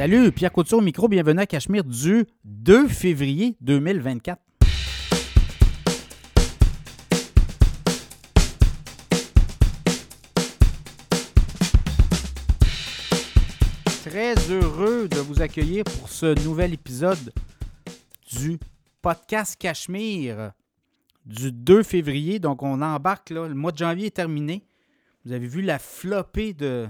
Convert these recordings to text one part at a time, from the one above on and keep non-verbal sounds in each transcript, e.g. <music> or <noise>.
Salut, Pierre Couture au micro, bienvenue à Cachemire du 2 février 2024. Très heureux de vous accueillir pour ce nouvel épisode du podcast Cachemire du 2 février. Donc on embarque là, le mois de janvier est terminé. Vous avez vu la flopée de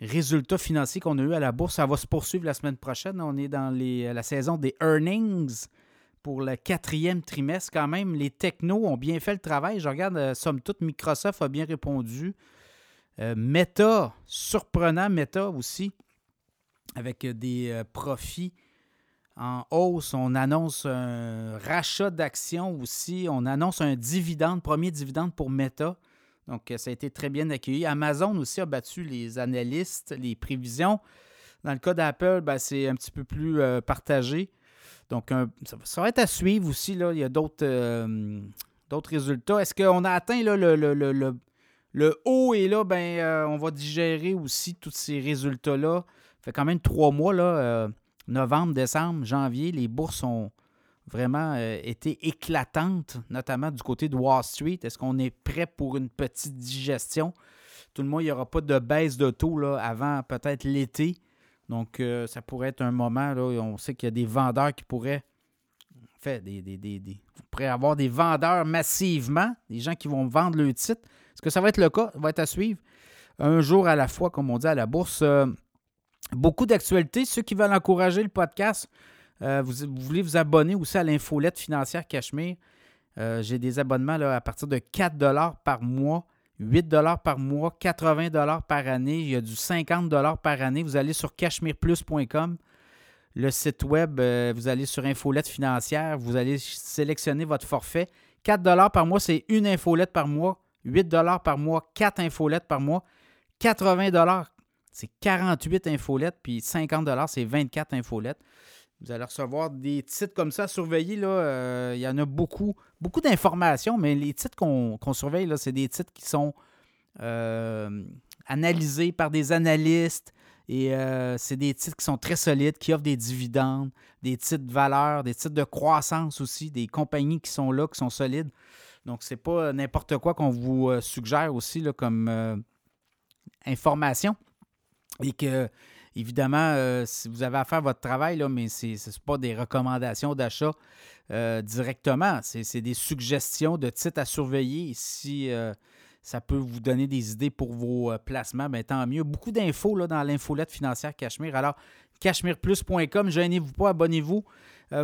résultats financiers qu'on a eu à la bourse. Ça va se poursuivre la semaine prochaine. On est dans les, la saison des earnings pour le quatrième trimestre. Quand même, les technos ont bien fait le travail. Je regarde, euh, somme toute, Microsoft a bien répondu. Euh, Meta, surprenant Meta aussi, avec des euh, profits en hausse. On annonce un rachat d'actions aussi. On annonce un dividende, premier dividende pour Meta. Donc, ça a été très bien accueilli. Amazon aussi a battu les analystes, les prévisions. Dans le cas d'Apple, ben, c'est un petit peu plus euh, partagé. Donc, ça, va être à suivre aussi. Là. Il y a d'autres euh, résultats. Est-ce qu'on a atteint là, le, le, le, haut? Et là, ben, euh, on va digérer aussi tous ces résultats-là. Ça fait quand même trois mois, là, novembre, décembre, janvier, les bourses ont vraiment euh, été éclatantes, notamment du côté de Wall Street. Est-ce qu'on est prêt pour une petite digestion? Tout le monde, il n'y aura pas de baisse de taux là, avant peut-être l'été. Donc, euh, ça pourrait être un moment, là, on sait qu'il y a des vendeurs qui pourraient fait, des, des, des, pourrez avoir des vendeurs massivement, des gens qui vont vendre le titre. Est-ce que ça va être le cas? Ça va être à suivre. Un jour à la fois, comme on dit à la bourse. Euh, beaucoup d'actualités. Ceux qui veulent encourager le podcast, euh, vous, voulez vous abonner aussi à l'infolette financière Cachemire? Euh, j'ai des abonnements à partir de 4 par mois, 8 par mois, 80 par année. Il y a du 50 par année. Vous allez sur cachemireplus.com, le site web, euh, vous allez sur infolette financière, vous allez sélectionner votre forfait. 4 par mois, c'est une infolette par mois. 8 par mois, 4 infolettes par mois. 80 c'est 48 infolettes. Puis 50 c'est 24 infolettes. Vous allez recevoir des titres comme ça surveiller. Là, euh, il y en a beaucoup, beaucoup d'informations, mais les titres qu'on surveille, là, c'est des titres qui sont euh, analysés par des analystes. Et euh, c'est des titres qui sont très solides, qui offrent des dividendes, des titres de valeur, des titres de croissance aussi, des compagnies qui sont là, qui sont solides. Donc, c'est pas n'importe quoi qu'on vous suggère aussi là, comme information. Et que Évidemment, euh, si vous avez à faire votre travail, là, mais ce n'est pas des recommandations d'achat euh, directement. C'est des suggestions de titres à surveiller. Si euh, ça peut vous donner des idées pour vos placements, bien, tant mieux. Beaucoup d'infos dans l'infolette financière Cachemire. Alors, cachemireplus.com, gênez-vous pas, abonnez-vous.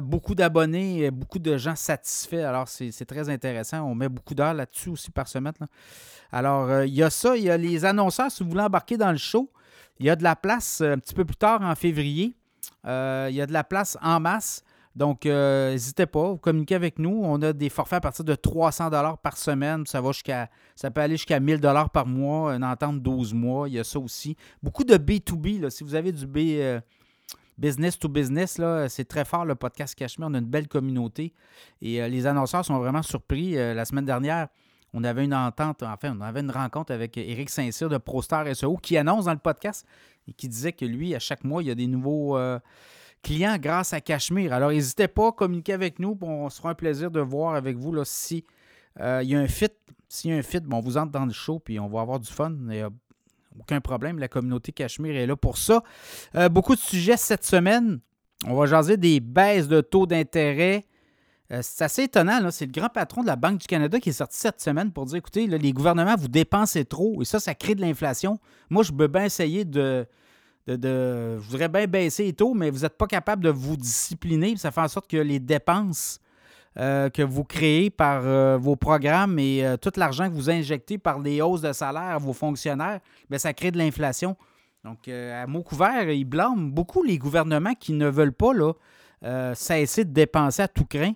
beaucoup d'abonnés, beaucoup de gens satisfaits. Alors, c'est très intéressant. On met beaucoup d'heures là-dessus aussi par semaine. Alors, il y a ça. Il y a les annonceurs. Si vous voulez embarquer dans le show, il y a de la place euh, un petit peu plus tard en février. Euh, il y a de la place en masse. Donc, euh, n'hésitez pas, vous communiquez avec nous. On a des forfaits à partir de 300 par semaine. Ça, va jusqu'à, ça peut aller jusqu'à 1000 par mois, une entente 12 mois. Il y a ça aussi. Beaucoup de B2B. Là. Si vous avez du B, business to business, là, c'est très fort le podcast Cachemire. On a une belle communauté. Et les annonceurs sont vraiment surpris. la semaine dernière, on avait une entente, enfin, on avait une rencontre avec Eric Saint-Cyr de ProStar SEO qui annonce dans le podcast et qui disait que lui, à chaque mois, il y a des nouveaux euh, clients grâce à Cachemire. Alors, n'hésitez pas à communiquer avec nous. On sera un plaisir de voir avec vous là, euh, il y a un fit. S'il y a un fit, bon, on vous entre dans le show puis on va avoir du fun. N'y a aucun problème. La communauté Cachemire est là pour ça. Euh, beaucoup de sujets cette semaine. On va jaser des baisses de taux d'intérêt. Euh, c'est assez étonnant. C'est le grand patron de la Banque du Canada qui est sorti cette semaine pour dire écoutez, les gouvernements, vous dépensez trop et ça, ça crée de l'inflation. Moi, je veux bien essayer de, Je voudrais bien baisser les taux, mais vous n'êtes pas capable de vous discipliner. Ça fait en sorte que les dépenses euh, que vous créez par euh, vos programmes et tout l'argent que vous injectez par des hausses de salaire à vos fonctionnaires, bien, ça crée de l'inflation. Donc, à mot couvert, ils blâment beaucoup les gouvernements qui ne veulent pas là, cesser de dépenser à tout craint.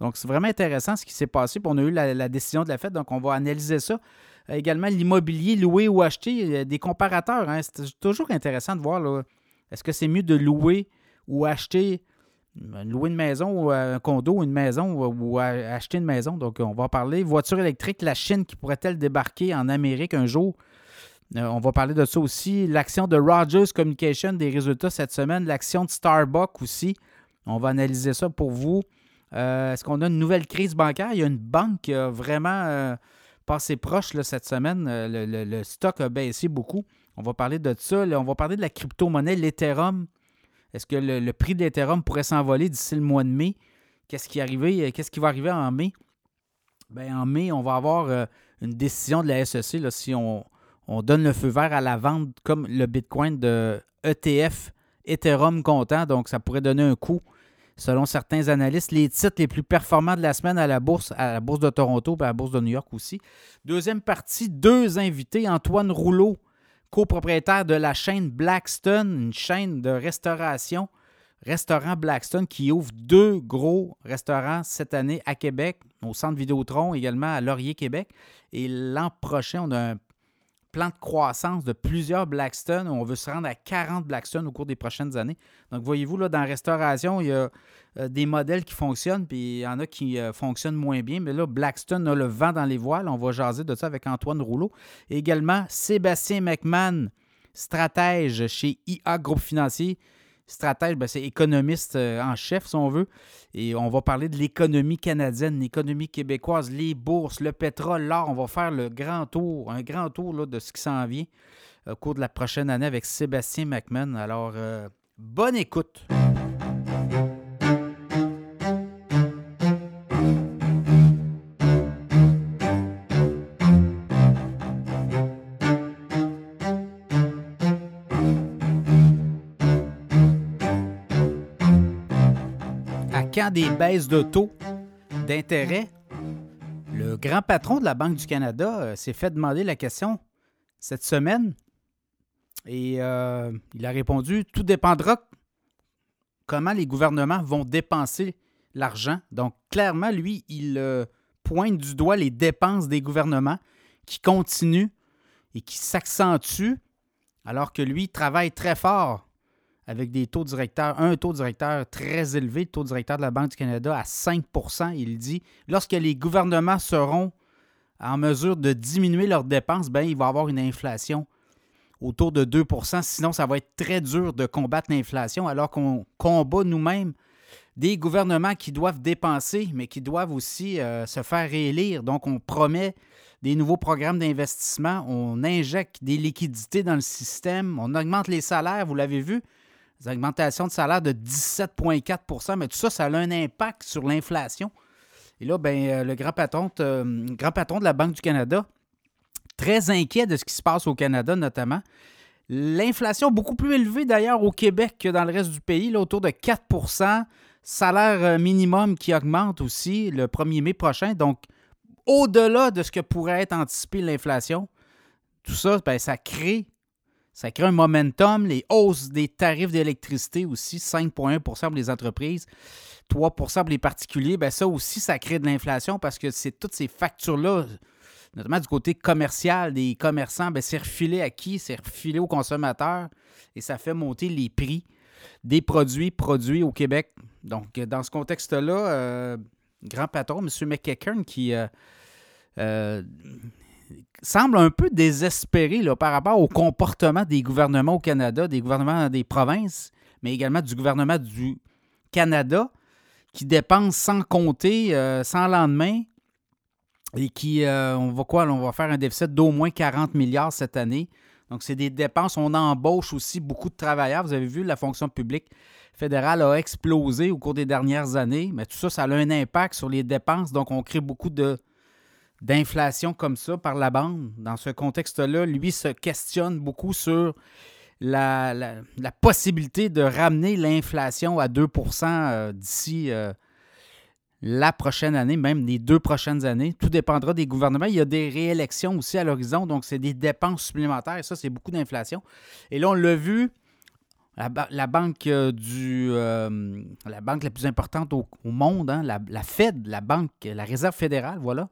Donc, c'est vraiment intéressant ce qui s'est passé. Puis on a eu la, décision de la fête, donc on va analyser ça. Euh, également, l'immobilier loué ou acheté, des comparateurs. Hein. C'est toujours intéressant de voir est-ce que c'est mieux de louer ou acheter, euh, louer une maison ou un condo, une maison ou, acheter une maison? Donc, on va parler. Voiture électrique, la Chine qui pourrait-elle débarquer en Amérique un jour? Euh, on va parler de ça aussi. L'action de Rogers Communication, des résultats cette semaine. L'action de Starbucks aussi. On va analyser ça pour vous. Euh, est-ce qu'on a une nouvelle crise bancaire? Il y a une banque qui a vraiment euh, passé proche cette semaine. Le, stock a baissé beaucoup. On va parler de ça. on va parler de la crypto-monnaie, l'Ethereum. Est-ce que le, prix de l'Ethereum pourrait s'envoler d'ici le mois de mai? Qu'est-ce qui, Qu'est-ce qui va arriver en mai? Bien, en mai, on va avoir une décision de la SEC si on, on donne le feu vert à la vente comme le Bitcoin de ETF Ethereum comptant. Donc, ça pourrait donner un coup, selon certains analystes, les titres les plus performants de la semaine à la bourse, de Toronto et à la bourse de New York aussi. Deuxième partie, deux invités. Antoine Rouleau, copropriétaire de la chaîne Blackstone, une chaîne de restauration. Restaurant Blackstone qui ouvre deux gros restaurants cette année à Québec, au centre Vidéotron, également à Laurier, Québec. Et l'an prochain, on a un plan de croissance de plusieurs Blackstone. On veut se rendre à 40 Blackstone au cours des prochaines années. Donc, voyez-vous, là, dans la restauration, il y a euh, des modèles qui fonctionnent, puis il y en a qui euh, fonctionnent moins bien. Mais là, Blackstone a le vent dans les voiles. On va jaser de ça avec Antoine Rouleau. également, Sébastien McMahon, stratège chez IA Groupe Financier stratège, ben, c'est économiste euh, en chef, si on veut. Et on va parler de l'économie canadienne, l'économie québécoise, les bourses, le pétrole, l'or. On va faire le grand tour, un grand tour de ce qui s'en vient au cours de la prochaine année avec Sébastien McMahon. Alors, euh, bonne écoute. Des baisses de taux d'intérêt, le grand patron de la Banque du Canada euh, s'est fait demander la question cette semaine et euh, il a répondu Tout dépendra comment les gouvernements vont dépenser l'argent. Donc, clairement, lui, il euh, pointe du doigt les dépenses des gouvernements qui continuent et qui s'accentuent alors que lui travaille très fort avec des taux directeurs, un taux directeur très élevé, le taux directeur de la Banque du Canada à 5% il dit, lorsque les gouvernements seront en mesure de diminuer leurs dépenses, ben, il va y avoir une inflation autour de 2% sinon ça va être très dur de combattre l'inflation alors qu'on combat nous-mêmes des gouvernements qui doivent dépenser, mais qui doivent aussi euh, se faire réélire. Donc, on promet des nouveaux programmes d'investissement, on injecte des liquidités dans le système, on augmente les salaires, vous l'avez vu, des augmentations de salaire de 17,4% mais tout ça, ça a un impact sur l'inflation. Et là, ben, euh, le grand patron, euh, grand patron de la Banque du Canada, très inquiet de ce qui se passe au Canada notamment. L'inflation beaucoup plus élevée d'ailleurs au Québec que dans le reste du pays, là, autour de 4% Salaire euh, minimum qui augmente aussi le 1er mai prochain. Donc, au-delà de ce que pourrait être anticipé l'inflation, tout ça, ben, ça crée ça crée un momentum. Les hausses des tarifs d'électricité aussi, 5,1% pour les entreprises, 3% pour les particuliers. Bien, ça aussi, ça crée de l'inflation parce que c'est toutes ces factures-là, notamment du côté commercial des commerçants, bien, c'est refilé à qui? C'est refilé aux consommateurs et ça fait monter les prix des produits produits au Québec. Donc, dans ce contexte-là, euh, grand patron, M. McEachern, qui euh, euh, semble un peu désespéré par rapport au comportement des gouvernements au Canada, des gouvernements des provinces, mais également du gouvernement du Canada, qui dépensent sans compter, euh, sans lendemain, et qui, euh, on va quoi, on va faire un déficit d'au moins 40 milliards cette année. Donc, c'est des dépenses. On embauche aussi beaucoup de travailleurs. Vous avez vu, la fonction publique fédérale a explosé au cours des dernières années, mais tout ça, ça a un impact sur les dépenses. Donc, on crée beaucoup de d'inflation comme ça par la bande, dans ce contexte-là, lui se questionne beaucoup sur la, possibilité de ramener l'inflation à 2% euh, d'ici euh, la prochaine année, même les deux prochaines années. Tout dépendra des gouvernements. Il y a des réélections aussi à l'horizon, donc c'est des dépenses supplémentaires. Ça, c'est beaucoup d'inflation. Et là, on l'a vu, la, banque euh, du la banque la plus importante au, monde, hein, la, la, Fed, la banque, la Réserve fédérale, voilà,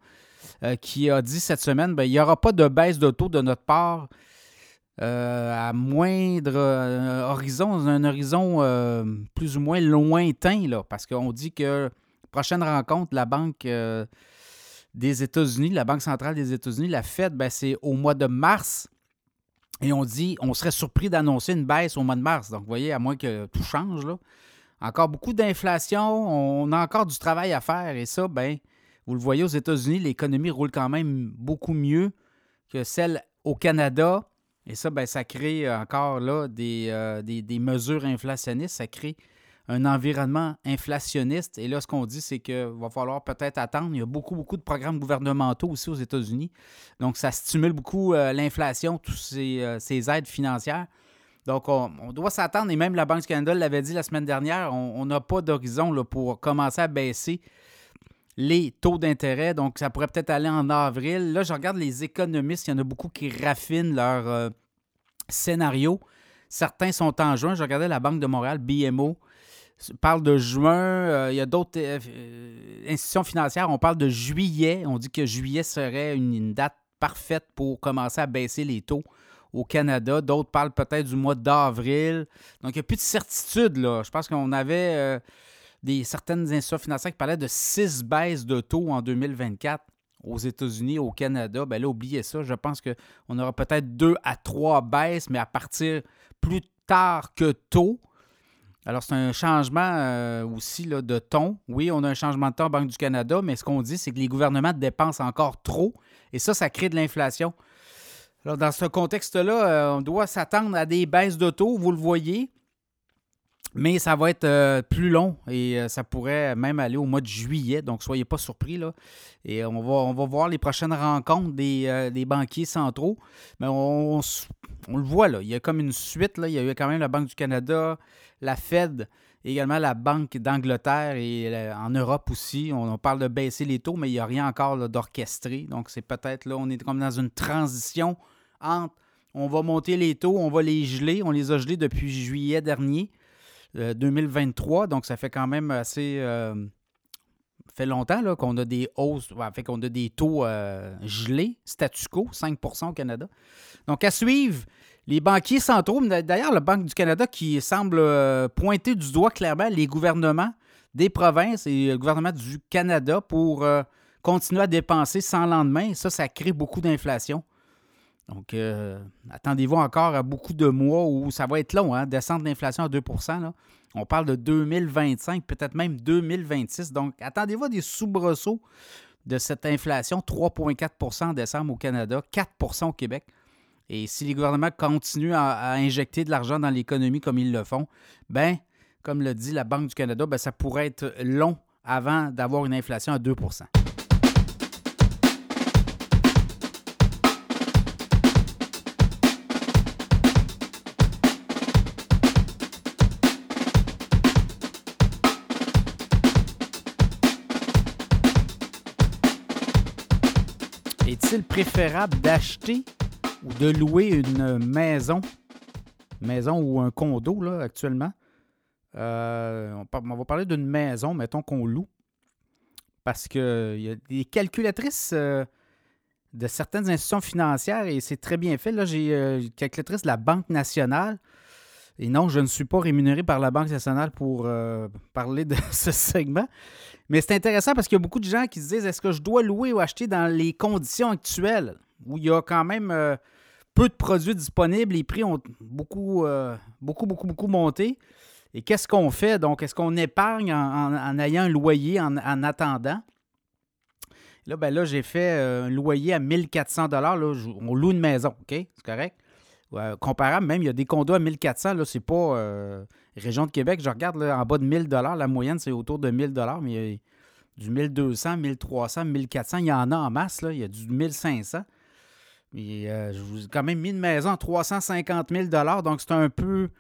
qui a dit cette semaine ben, il n'y aura pas de baisse de taux de notre part euh, à moindre euh, horizon, un horizon plus ou moins lointain, là, parce qu'on dit que prochaine rencontre, la Banque des États-Unis, la Banque centrale des États-Unis, la Fed, ben, c'est au mois de mars. Et on dit, on serait surpris d'annoncer une baisse au mois de mars. Donc, vous voyez, à moins que tout change, là. Encore beaucoup d'inflation, on a encore du travail à faire. Et ça, ben, vous le voyez aux États-Unis, l'économie roule quand même beaucoup mieux que celle au Canada. Et ça, ben, ça crée encore là des, euh, des, des mesures inflationnistes. Ça crée un environnement inflationniste. Et là, ce qu'on dit, c'est qu'il va falloir peut-être attendre. Il y a beaucoup, beaucoup de programmes gouvernementaux aussi aux États-Unis. Donc, ça stimule beaucoup euh, l'inflation, toutes euh, ces, aides financières. Donc, on, doit s'attendre, et même la Banque du Canada l'avait dit la semaine dernière, on n'a pas d'horizon pour commencer à baisser les taux d'intérêt. Donc, ça pourrait peut-être aller en avril. Là, je regarde les économistes, il y en a beaucoup qui raffinent leur euh, scénario. Certains sont en juin. Je regardais la Banque de Montréal, BMO, parle de juin. Euh, il y a d'autres euh, euh, institutions financières. On parle de juillet. On dit que juillet serait une, date parfaite pour commencer à baisser les taux au Canada. D'autres parlent peut-être du mois d'avril. Donc, il n'y a plus de certitude. Là. Je pense qu'on avait des, certaines institutions financières qui parlaient de six baisses de taux en 2024 aux États-Unis, au Canada. Bien là, oubliez ça. Je pense qu'on aura peut-être deux à trois baisses, mais à partir plus tard que tôt. Alors, c'est un changement euh, aussi de ton. Oui, on a un changement de ton Banque du Canada, mais ce qu'on dit, c'est que les gouvernements dépensent encore trop et ça, ça crée de l'inflation. Alors, dans ce contexte-là, euh, on doit s'attendre à des baisses de taux, vous le voyez, mais ça va être euh, plus long et ça pourrait même aller au mois de juillet, donc soyez pas surpris. Là. Et on va, on va voir les prochaines rencontres des, banquiers centraux. Mais on, on, le voit, là, il y a comme une suite. Là. Il y a eu quand même la Banque du Canada, la Fed, également la Banque d'Angleterre et euh, en Europe aussi. On, parle de baisser les taux, mais il n'y a rien encore d'orchestré. Donc, c'est peut-être là, on est comme dans une transition entre on va monter les taux, on va les geler. On les a gelés depuis juillet dernier, 2023. Euh, donc, ça fait quand même assez. Euh, fait longtemps qu'on a des hausses, fait qu'on a des taux gelés, statu quo, 5 au Canada. Donc, à suivre, les banquiers centraux, d'ailleurs, la Banque du Canada qui semble euh, pointer du doigt clairement les gouvernements des provinces et le gouvernement du Canada pour euh, continuer à dépenser sans lendemain. Ça, ça crée beaucoup d'inflation. Donc, euh, attendez-vous encore à beaucoup de mois où ça va être long, hein, descendre l'inflation à 2% On parle de 2025, peut-être même 2026. Donc, attendez-vous à des soubresauts de cette inflation, 3,4% en décembre au Canada, 4% au Québec. Et si les gouvernements continuent à, injecter de l'argent dans l'économie comme ils le font, ben, comme le dit la Banque du Canada, ben, ça pourrait être long avant d'avoir une inflation à 2 Est-il préférable d'acheter ou de louer une maison, maison ou un condo là, actuellement. Euh, on, va parler d'une maison, mettons qu'on loue, parce qu'il y a des calculatrices euh, de certaines institutions financières et c'est très bien fait. Là, j'ai euh, une calculatrice de la Banque nationale. Et non, je ne suis pas rémunéré par la Banque nationale pour parler de <laughs> ce segment. Mais c'est intéressant parce qu'il y a beaucoup de gens qui se disent est-ce que je dois louer ou acheter dans les conditions actuelles? Où il y a quand même euh, peu de produits disponibles, les prix ont beaucoup, euh, beaucoup, beaucoup, beaucoup monté. Et qu'est-ce qu'on fait? Donc, est-ce qu'on épargne en, ayant un loyer en, attendant? Là, ben là, j'ai fait euh, un loyer à 1400 là, On loue une maison, OK? C'est correct? Comparable, même, il y a des condos à 1400 là, c'est pas région de Québec. Je regarde en bas de 1000 La moyenne, c'est autour de 1000 mais il y a du 1200, 1300, 1400. Il y en a en masse, là. Il y a du 1500. Euh, je vous ai quand même mis une maison à 350 000 donc c'est un peu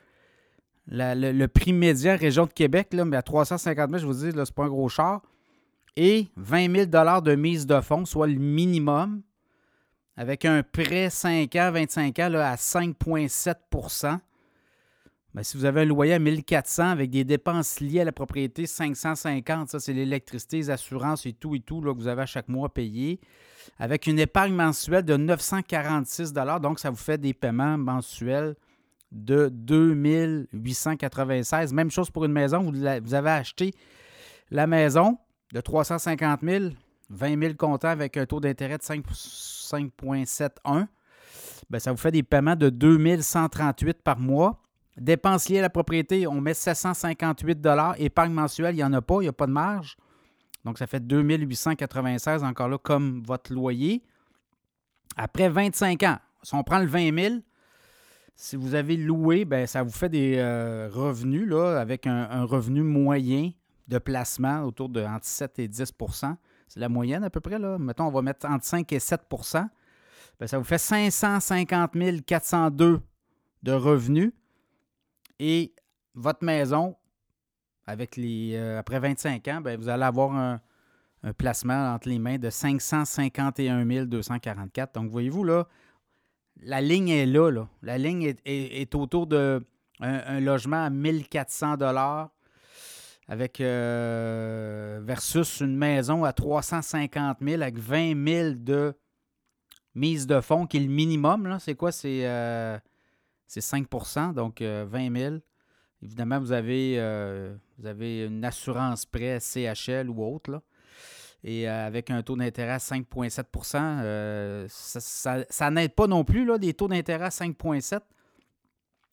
le, prix médian région de Québec, là, mais à 350 000 je vous dis, c'est pas un gros char. Et 20 000 de mise de fonds, soit le minimum, avec un prêt 5 ans, 25 ans à 5,7% ben, si vous avez un loyer à 1400 avec des dépenses liées à la propriété, 550, ça c'est l'électricité, les assurances et tout et tout que vous avez à chaque mois à payer avec une épargne mensuelle de 946 Donc, ça vous fait des paiements mensuels de 2896 Même chose pour une maison. Vous, avez acheté la maison de 350 000 20 000 comptants avec un taux d'intérêt de 5,71 ben, ça vous fait des paiements de 2138 par mois. Dépenses liées à la propriété, on met 758 Épargne mensuelle, il n'y en a pas, il n'y a pas de marge. Donc, ça fait 2896 encore là comme votre loyer. Après 25 ans, si on prend le 20 000, si vous avez loué, ben, ça vous fait des euh, revenus avec un, revenu moyen de placement autour de entre 7 et 10 C'est la moyenne à peu près. Là. Mettons, on va mettre entre 5 et 7% ben, Ça vous fait 550 402 de revenus. Et votre maison, euh, après 25 ans, ben, vous allez avoir un, placement entre les mains de 551 244. Donc, voyez-vous, là, la ligne est là. La ligne est, autour de un, logement à 1400 dollars avec euh, versus une maison à 350 000 avec 20 000 de mise de fonds qui est le minimum. C'est quoi? C'est euh, 5% donc 20 euh, 000. Évidemment, vous avez, euh, vous avez une assurance prêt CHL ou autre. Là. Et avec un taux d'intérêt à 5,7% ça, n'aide pas non plus, là, des taux d'intérêt à 5,7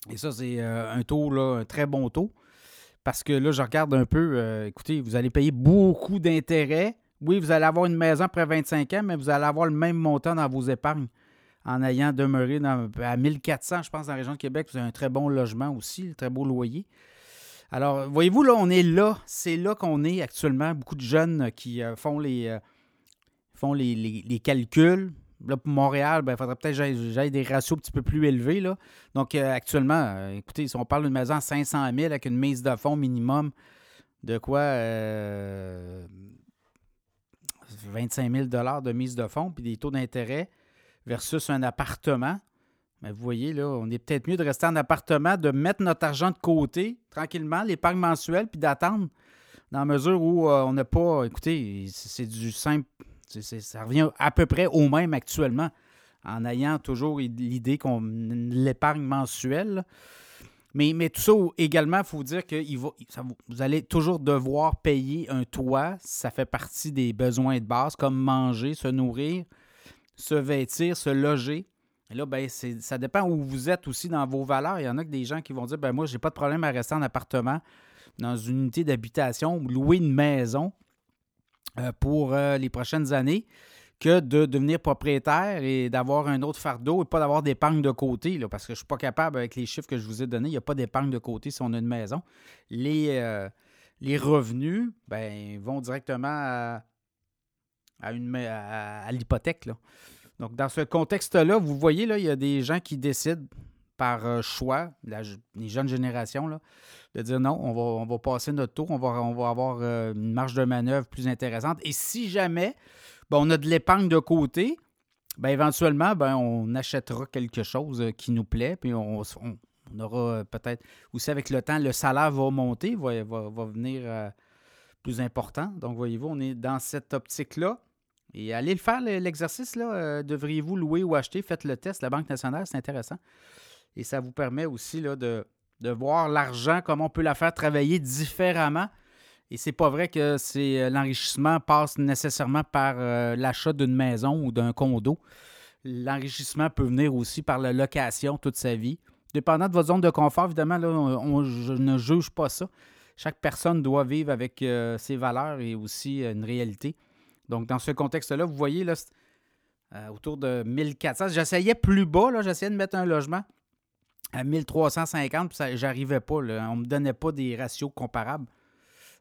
Et ça, c'est un taux, là, un très bon taux. Parce que là, je regarde un peu, écoutez, vous allez payer beaucoup d'intérêts. Oui, vous allez avoir une maison après 25 ans, mais vous allez avoir le même montant dans vos épargnes en ayant demeuré à 1400, je pense, dans la région de Québec. Vous avez un très bon logement aussi, un très beau loyer. Alors, voyez-vous, là, on est là. C'est là qu'on est actuellement. Beaucoup de jeunes qui euh, font les, euh, font les, calculs. Là, pour Montréal, il ben, faudrait peut-être que j'aille des ratios un petit peu plus élevés. Donc, euh, actuellement, écoutez, si on parle d'une maison à 500 000 avec une mise de fonds minimum de quoi 25 000 de mise de fonds, puis des taux d'intérêt, versus un appartement. Mais vous voyez, là, on est peut-être mieux de rester en appartement, de mettre notre argent de côté tranquillement, l'épargne mensuelle, puis d'attendre dans la mesure où euh, on n'a pas. Écoutez, c'est du simple. Ça revient à peu près au même actuellement, en ayant toujours l'idée qu'on l'épargne mensuelle. Mais, mais, tout ça également, il faut dire que vous allez toujours devoir payer un toit. Ça fait partie des besoins de base, comme manger, se nourrir se vêtir, se loger. Et là, ben, ça dépend où vous êtes aussi dans vos valeurs. Il y en a que des gens qui vont dire ben moi, j'ai pas de problème à rester en appartement, dans une unité d'habitation ou louer une maison pour euh, les prochaines années que de devenir propriétaire et d'avoir un autre fardeau et pas d'avoir d'épargne de côté, là, parce que je ne suis pas capable, avec les chiffres que je vous ai donnés, il n'y a pas d'épargne de côté si on a une maison. Les, euh, les revenus ben, vont directement à, à, l'hypothèque. Donc, dans ce contexte-là, vous voyez, là, il y a des gens qui décident par euh, choix, les jeunes générations, là, de dire non, on va, on va passer notre tour, on va, avoir euh, une marge de manœuvre plus intéressante. Et si jamais ben, on a de l'épargne de côté, ben, éventuellement, ben, on achètera quelque chose euh, qui nous plaît, puis on, aura peut-être aussi avec le temps, le salaire va monter, va, va, va venir plus important. Donc, voyez-vous, on est dans cette optique-là. Et allez le faire, l'exercice, devriez-vous louer ou acheter? Faites le test. La Banque nationale, c'est intéressant. Et ça vous permet aussi là, de, voir l'argent, comment on peut la faire travailler différemment. Et c'est pas vrai que euh, l'enrichissement passe nécessairement par euh, l'achat d'une maison ou d'un condo. L'enrichissement peut venir aussi par la location toute sa vie. Dépendant de votre zone de confort, évidemment, là, je ne juge pas ça. Chaque personne doit vivre avec ses valeurs et aussi une réalité. Donc, dans ce contexte-là, vous voyez, là, euh, autour de 1400. J'essayais plus bas, j'essayais de mettre un logement à 1350, puis j'arrivais pas. Là, on me donnait pas des ratios comparables.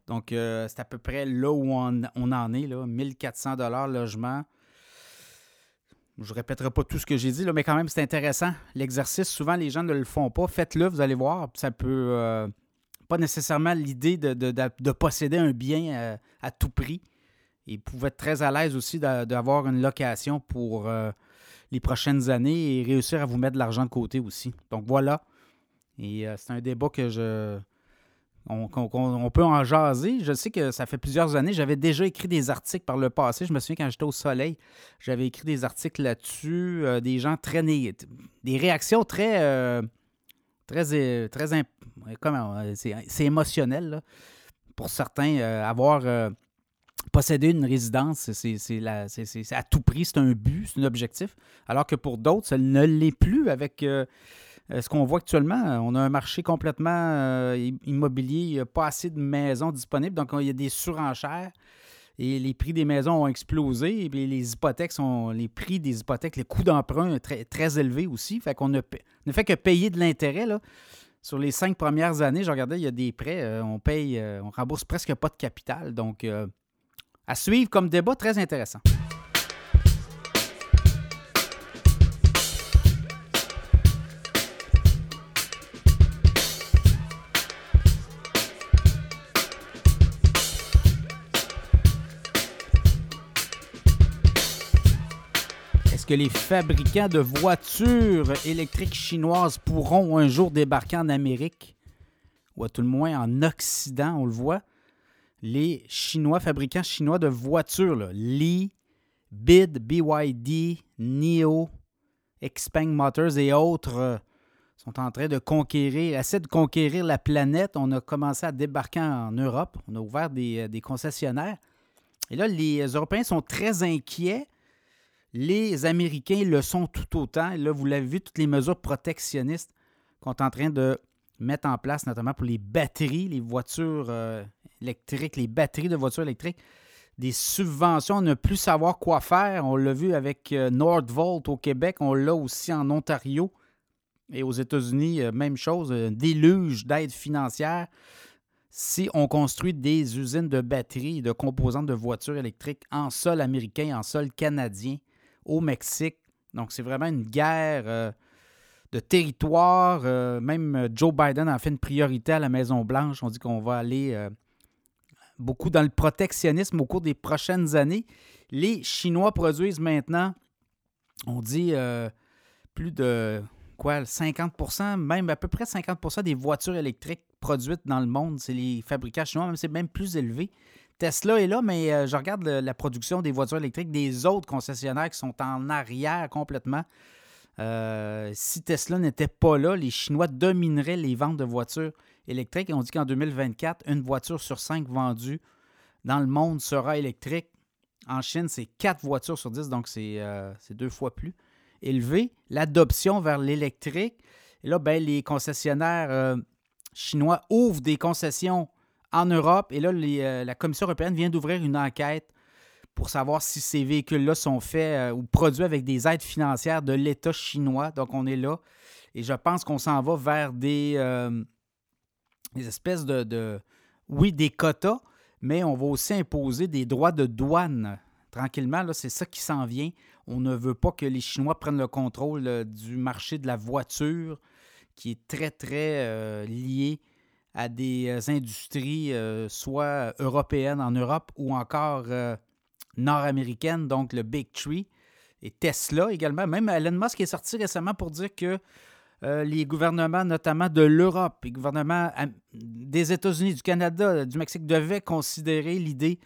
Donc, euh, c'est à peu près là où on, en est, là, 1400 logement. Je ne répéterai pas tout ce que j'ai dit, mais quand même, c'est intéressant. L'exercice, souvent, les gens ne le font pas. Faites-le, vous allez voir. Ça peut. Euh, pas nécessairement l'idée de, posséder un bien à tout prix. Il pouvait être très à l'aise aussi d'avoir une location pour euh, les prochaines années et réussir à vous mettre de l'argent de côté aussi. Donc voilà. Et euh, c'est un débat que je. On, peut en jaser. Je sais que ça fait plusieurs années. J'avais déjà écrit des articles par le passé. Je me souviens quand j'étais au soleil, j'avais écrit des articles là-dessus. Euh, des gens très. Des réactions très. très. très comment C'est émotionnel, pour certains. avoir posséder une résidence, c'est à tout prix, c'est un but, c'est un objectif. Alors que pour d'autres, ça ne l'est plus avec euh, euh, ce qu'on voit actuellement. On a un marché complètement euh, immobilier, il n'y a pas assez de maisons disponibles, donc il y a des surenchères. Et les prix des maisons ont explosé. Et les hypothèques sont. Les prix des hypothèques, les coûts d'emprunt très, très élevés aussi. Fait qu'on ne fait que payer de l'intérêt. Sur les cinq premières années, je regardais, il y a des prêts, on paye, on rembourse presque pas de capital. Donc, à suivre comme débat très intéressant. Est-ce que les fabricants de voitures électriques chinoises pourront un jour débarquer en Amérique? Ou à tout le moins en Occident, on le voit? Les Chinois, fabricants chinois de voitures, Li, BID, BYD, NIO, Xpeng Motors et autres, euh, sont en train de conquérir, essaient de conquérir la planète. On a commencé à débarquer en Europe. On a ouvert des, euh, des concessionnaires. Et là, les Européens sont très inquiets. Les Américains le sont tout autant. Et là, vous l'avez vu, toutes les mesures protectionnistes qu'on est en train de mettre en place, notamment pour les batteries, les voitures euh, électriques, les batteries de voitures électriques, des subventions, ne plus savoir quoi faire. On l'a vu avec euh, Nordvolt au Québec, on l'a aussi en Ontario et aux États-Unis, euh, même chose, déluge d'aide financière. Si on construit des usines de batteries et de composantes de voitures électriques en sol américain, en sol canadien, au Mexique, donc c'est vraiment une guerre de territoire. même Joe Biden a fait une priorité à la Maison-Blanche. On dit qu'on va aller beaucoup dans le protectionnisme au cours des prochaines années. Les Chinois produisent maintenant, on dit, euh, plus de quoi, 50% même à peu près 50% des voitures électriques produites dans le monde, c'est les fabricants chinois, même c'est même plus élevé. Tesla est là, mais euh, je regarde la production des voitures électriques des autres concessionnaires qui sont en arrière complètement. Euh, si Tesla n'était pas là, les Chinois domineraient les ventes de voitures électriques. Et on dit qu'en 2024, une voiture sur cinq vendue dans le monde sera électrique. En Chine, c'est quatre voitures sur dix, donc euh, c'est deux fois plus élevé. L'adoption vers l'électrique. Et là, ben, les concessionnaires euh, chinois ouvrent des concessions en Europe. Et là, la Commission européenne vient d'ouvrir une enquête pour savoir si ces véhicules-là sont faits euh, ou produits avec des aides financières de l'État chinois. Donc, on est là. Et je pense qu'on s'en va vers des, euh, espèces de, Oui, des quotas, mais on va aussi imposer des droits de douane. Tranquillement, là, c'est ça qui s'en vient. On ne veut pas que les Chinois prennent le contrôle euh, du marché de la voiture, qui est très, très lié à des industries, soit européennes en Europe ou encore nord-américaine, donc le Big Tree, et Tesla également. Même Elon Musk est sorti récemment pour dire que euh, les gouvernements, notamment de l'Europe, les gouvernements des États-Unis, du Canada, du Mexique, devaient considérer l'idée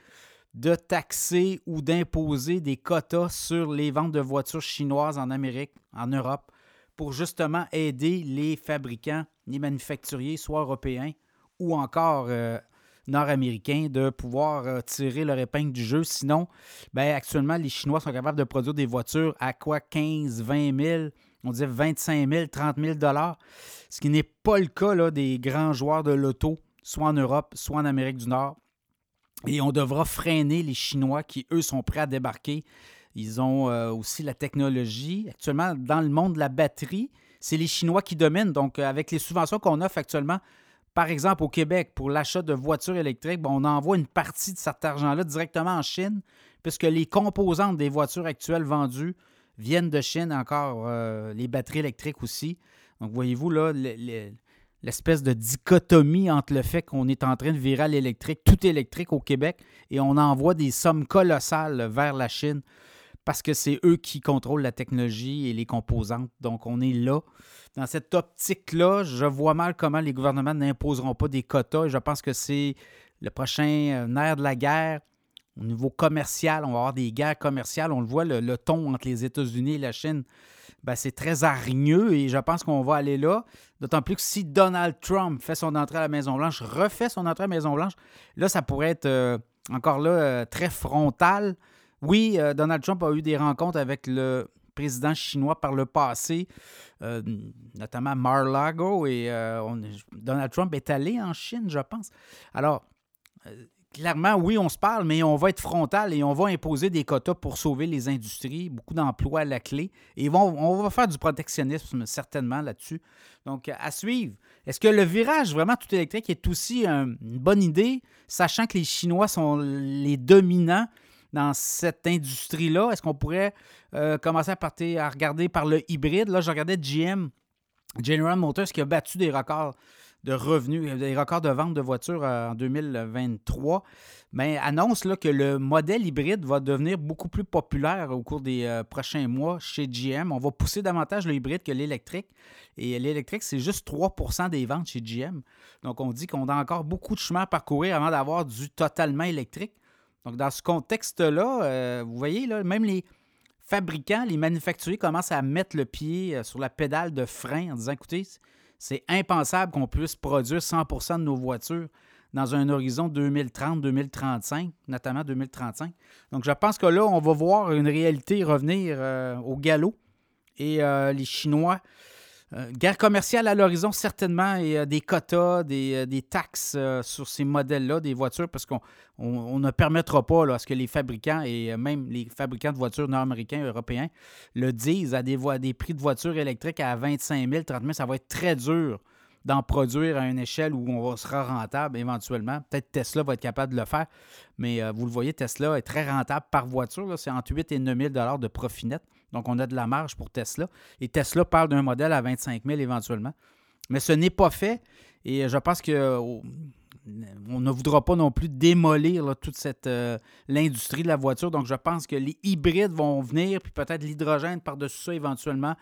de taxer ou d'imposer des quotas sur les ventes de voitures chinoises en Amérique, en Europe, pour justement aider les fabricants, les manufacturiers, soit européens ou encore euh, nord-américains de pouvoir euh, tirer leur épingle du jeu. Sinon, ben, actuellement, les Chinois sont capables de produire des voitures à quoi 15, 20 000, on disait 25 000, 30 000 dollars, ce qui n'est pas le cas des grands joueurs de l'auto, soit en Europe, soit en Amérique du Nord. Et on devra freiner les Chinois qui, eux, sont prêts à débarquer. Ils ont euh, aussi la technologie. Actuellement, dans le monde de la batterie, c'est les Chinois qui dominent. Donc, avec les subventions qu'on offre actuellement, par exemple, au Québec, pour l'achat de voitures électriques, on envoie une partie de cet argent-là directement en Chine, puisque les composantes des voitures actuelles vendues viennent de Chine, encore euh, les batteries électriques aussi. Donc, voyez-vous, là, l'espèce de dichotomie entre le fait qu'on est en train de virer à l'électrique, tout électrique au Québec, et on envoie des sommes colossales vers la Chine parce que c'est eux qui contrôlent la technologie et les composantes. Donc, on est là. Dans cette optique-là, je vois mal comment les gouvernements n'imposeront pas des quotas. Je pense que c'est le prochain euh, nerf de la guerre. Au niveau commercial, on va avoir des guerres commerciales. On le voit, le, ton entre les États-Unis et la Chine, ben, c'est très hargneux et je pense qu'on va aller là. D'autant plus que si Donald Trump fait son entrée à la Maison-Blanche, refait son entrée à la Maison-Blanche, là, ça pourrait être... Euh, encore là, très frontal. Oui, Donald Trump a eu des rencontres avec le président chinois par le passé, notamment Mar-Lago, et Donald Trump est allé en Chine, je pense. Alors, clairement, oui, on se parle, mais on va être frontal et on va imposer des quotas pour sauver les industries, beaucoup d'emplois à la clé. Et on va faire du protectionnisme certainement là-dessus. Donc, à suivre. Est-ce que le virage vraiment tout électrique est aussi une bonne idée, sachant que les Chinois sont les dominants dans cette industrie-là? Est-ce qu'on pourrait euh, commencer à, partir, à regarder par le hybride? Là, je regardais GM, General Motors, qui a battu des records de revenus, des records de vente de voitures euh, en 2023, mais annonce là, que le modèle hybride va devenir beaucoup plus populaire au cours des euh, prochains mois chez GM. On va pousser davantage le hybride que l'électrique. Et l'électrique, c'est juste 3% des ventes chez GM. Donc, on dit qu'on a encore beaucoup de chemin à parcourir avant d'avoir du totalement électrique. Donc, dans ce contexte-là, euh, vous voyez, là, même les fabricants, les manufacturiers commencent à mettre le pied sur la pédale de frein en disant, écoutez, c'est impensable qu'on puisse produire 100% de nos voitures dans un horizon 2030-2035, notamment 2035. Donc, je pense que là, on va voir une réalité revenir euh, au galop. Et euh, les Chinois euh, guerre commerciale à l'horizon, certainement, et euh, des quotas, des, euh, taxes sur ces modèles-là, des voitures, parce qu'on ne permettra pas à ce que les fabricants et même les fabricants de voitures nord-américains, européens, le disent à des, des prix de voitures électriques à 25 000, 30 000. Ça va être très dur d'en produire à une échelle où on sera rentable éventuellement. Peut-être Tesla va être capable de le faire, mais vous le voyez, Tesla est très rentable par voiture. C'est entre 8 et 9 000 de profit net. Donc, on a de la marge pour Tesla. Et Tesla parle d'un modèle à 25 000 éventuellement. Mais ce n'est pas fait. Et je pense que oh, on ne voudra pas non plus démolir toute euh, l'industrie de la voiture. Donc, je pense que les hybrides vont venir, puis peut-être l'hydrogène par-dessus ça éventuellement,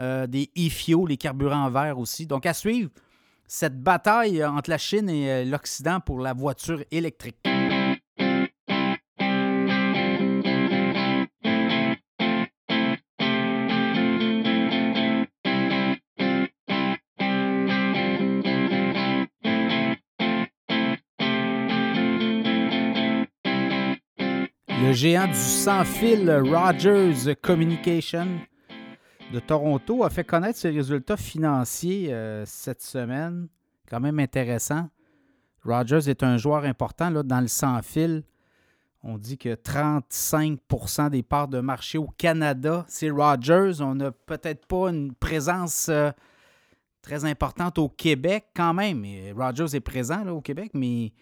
euh, des e-fuels, les carburants verts aussi. Donc, à suivre cette bataille entre la Chine et euh, l'Occident pour la voiture électrique. Le géant du sans-fil Rogers Communication de Toronto a fait connaître ses résultats financiers euh, cette semaine. Quand même intéressant. Rogers est un joueur important là, dans le sans-fil. On dit que 35% des parts de marché au Canada, c'est Rogers. On n'a peut-être pas une présence euh, très importante au Québec quand même. Rogers est présent au Québec, mais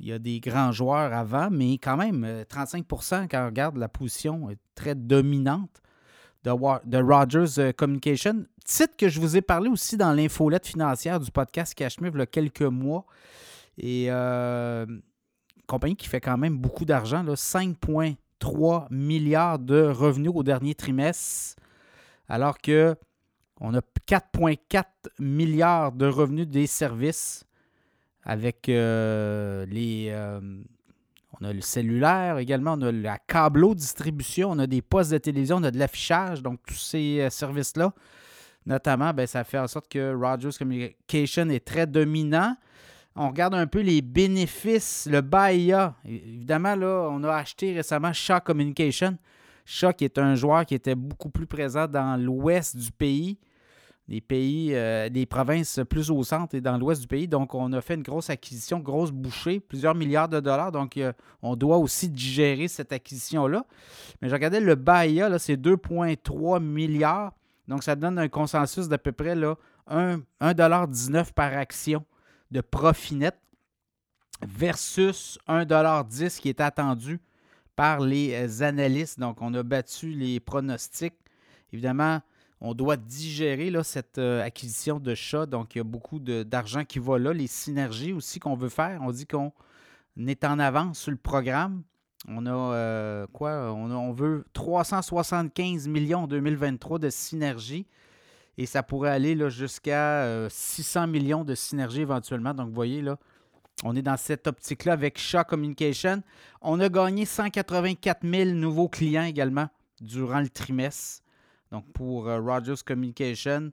il y a des grands joueurs avant, mais quand même, 35% euh, quand on regarde la position très dominante de, de Rogers euh, Communication. Titre que je vous ai parlé aussi dans l'infolette financière du podcast Cashmere il y a quelques mois. Et euh, compagnie qui fait quand même beaucoup d'argent, 5,3 milliards de revenus au dernier trimestre, alors que on a 4,4 milliards de revenus des services avec euh, les. Euh, on a le cellulaire également, on a la câbleau distribution, on a des postes de télévision, on a de l'affichage, donc tous ces euh, services-là. Notamment, ben, ça fait en sorte que Rogers Communication est très dominant. On regarde un peu les bénéfices, le BAIA. Évidemment, là, on a acheté récemment Shaw Communication. Shaw qui est un joueur qui était beaucoup plus présent dans l'ouest du pays des pays, euh, des provinces plus au centre et dans l'ouest du pays. Donc, on a fait une grosse acquisition, grosse bouchée, plusieurs milliards de dollars. Donc, euh, on doit aussi digérer cette acquisition-là. Mais je regardais le BAIA, là, c'est 2,3 milliards. Donc, ça donne un consensus d'à peu près 1,19$ par action de profit net versus 1,10$ qui est attendu par les euh, analystes. Donc, on a battu les pronostics. Évidemment, on doit digérer cette euh, acquisition de chat. Donc, il y a beaucoup d'argent qui va là. Les synergies aussi qu'on veut faire. On dit qu'on est en avance sur le programme. On a euh, quoi? On, veut 375 millions en 2023 de synergie. Et ça pourrait aller jusqu'à 600 euh, millions de synergie éventuellement. Donc, vous voyez, là, on est dans cette optique-là avec Shaw Communication. On a gagné 184 000 nouveaux clients également durant le trimestre. Donc, pour euh, Rogers Communication,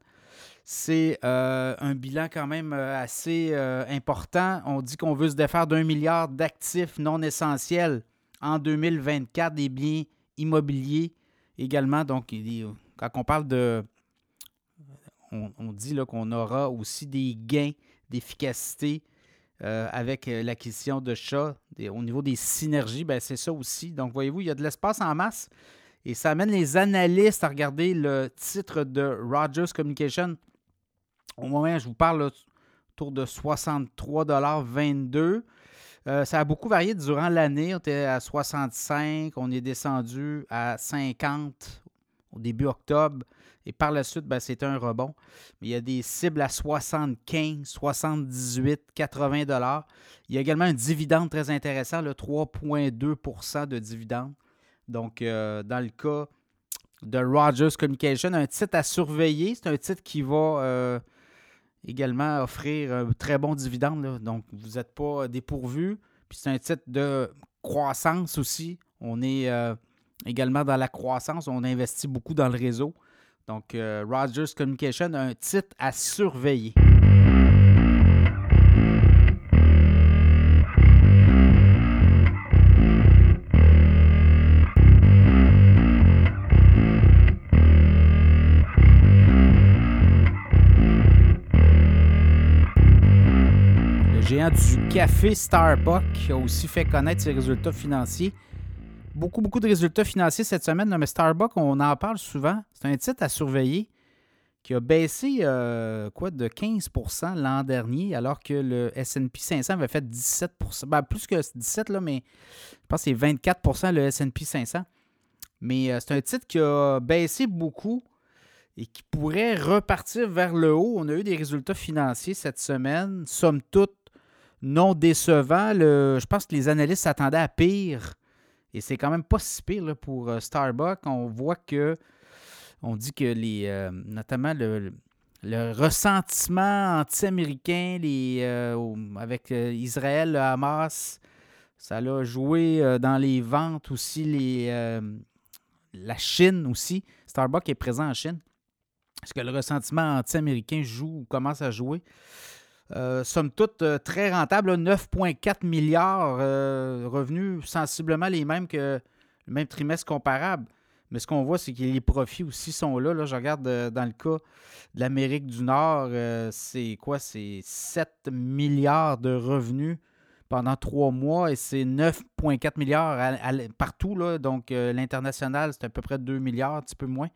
C'est euh, un bilan quand même euh, assez important. On dit qu'on veut se défaire d'un milliard d'actifs non essentiels en 2024, des biens immobiliers également. Donc, quand on parle de... On, dit qu'on aura aussi des gains d'efficacité avec l'acquisition de chats. Au niveau des synergies, ben, c'est ça aussi. Donc, voyez-vous, il y a de l'espace en masse. Et ça amène les analystes à regarder le titre de Rogers Communication au moment où je vous parle, autour de 63,22 euh, ça a beaucoup varié durant l'année. On était à 65, on est descendu à 50 au début octobre. Et par la suite, ben, c'était un rebond. Mais il y a des cibles à 75, 78, 80 dollars. Il y a également un dividende très intéressant, le 3,2% de dividende. Donc, euh, dans le cas de Rogers Communication, un titre à surveiller. C'est un titre qui va euh, également offrir un très bon dividende. Donc, vous n'êtes pas dépourvu. Puis c'est un titre de croissance aussi. On est euh, également dans la croissance. On investit beaucoup dans le réseau. Donc, Rogers Communication un titre à surveiller. Du café Starbucks a aussi fait connaître ses résultats financiers. Beaucoup, beaucoup de résultats financiers cette semaine, mais Starbucks, on en parle souvent. C'est un titre à surveiller qui a baissé euh, quoi, de 15% l'an dernier, alors que le SP 500 avait fait 17% ben, plus que 17 là, mais je pense que c'est 24% le SP 500. Mais euh, c'est un titre qui a baissé beaucoup et qui pourrait repartir vers le haut. On a eu des résultats financiers cette semaine, somme toute non décevant. je pense que les analystes s'attendaient à pire. Et c'est quand même pas si pire pour euh, Starbucks. On voit que, on dit que les, euh, notamment le, ressentiment anti-américain euh, avec Israël, le Hamas, ça a joué dans les ventes aussi. Les, la Chine aussi. Starbucks est présent en Chine. Est-ce que le ressentiment anti-américain joue ou commence à jouer? Euh, somme toute, euh, très rentable, 9,4 milliards, euh, revenus sensiblement les mêmes que le même trimestre comparable. Mais ce qu'on voit, c'est que les profits aussi sont là. là je regarde dans le cas de l'Amérique du Nord, c'est quoi? C'est 7 milliards de revenus pendant trois mois et c'est 9,4 milliards partout. Là. Donc, l'international, c'est à peu près 2 milliards, un petit peu moins.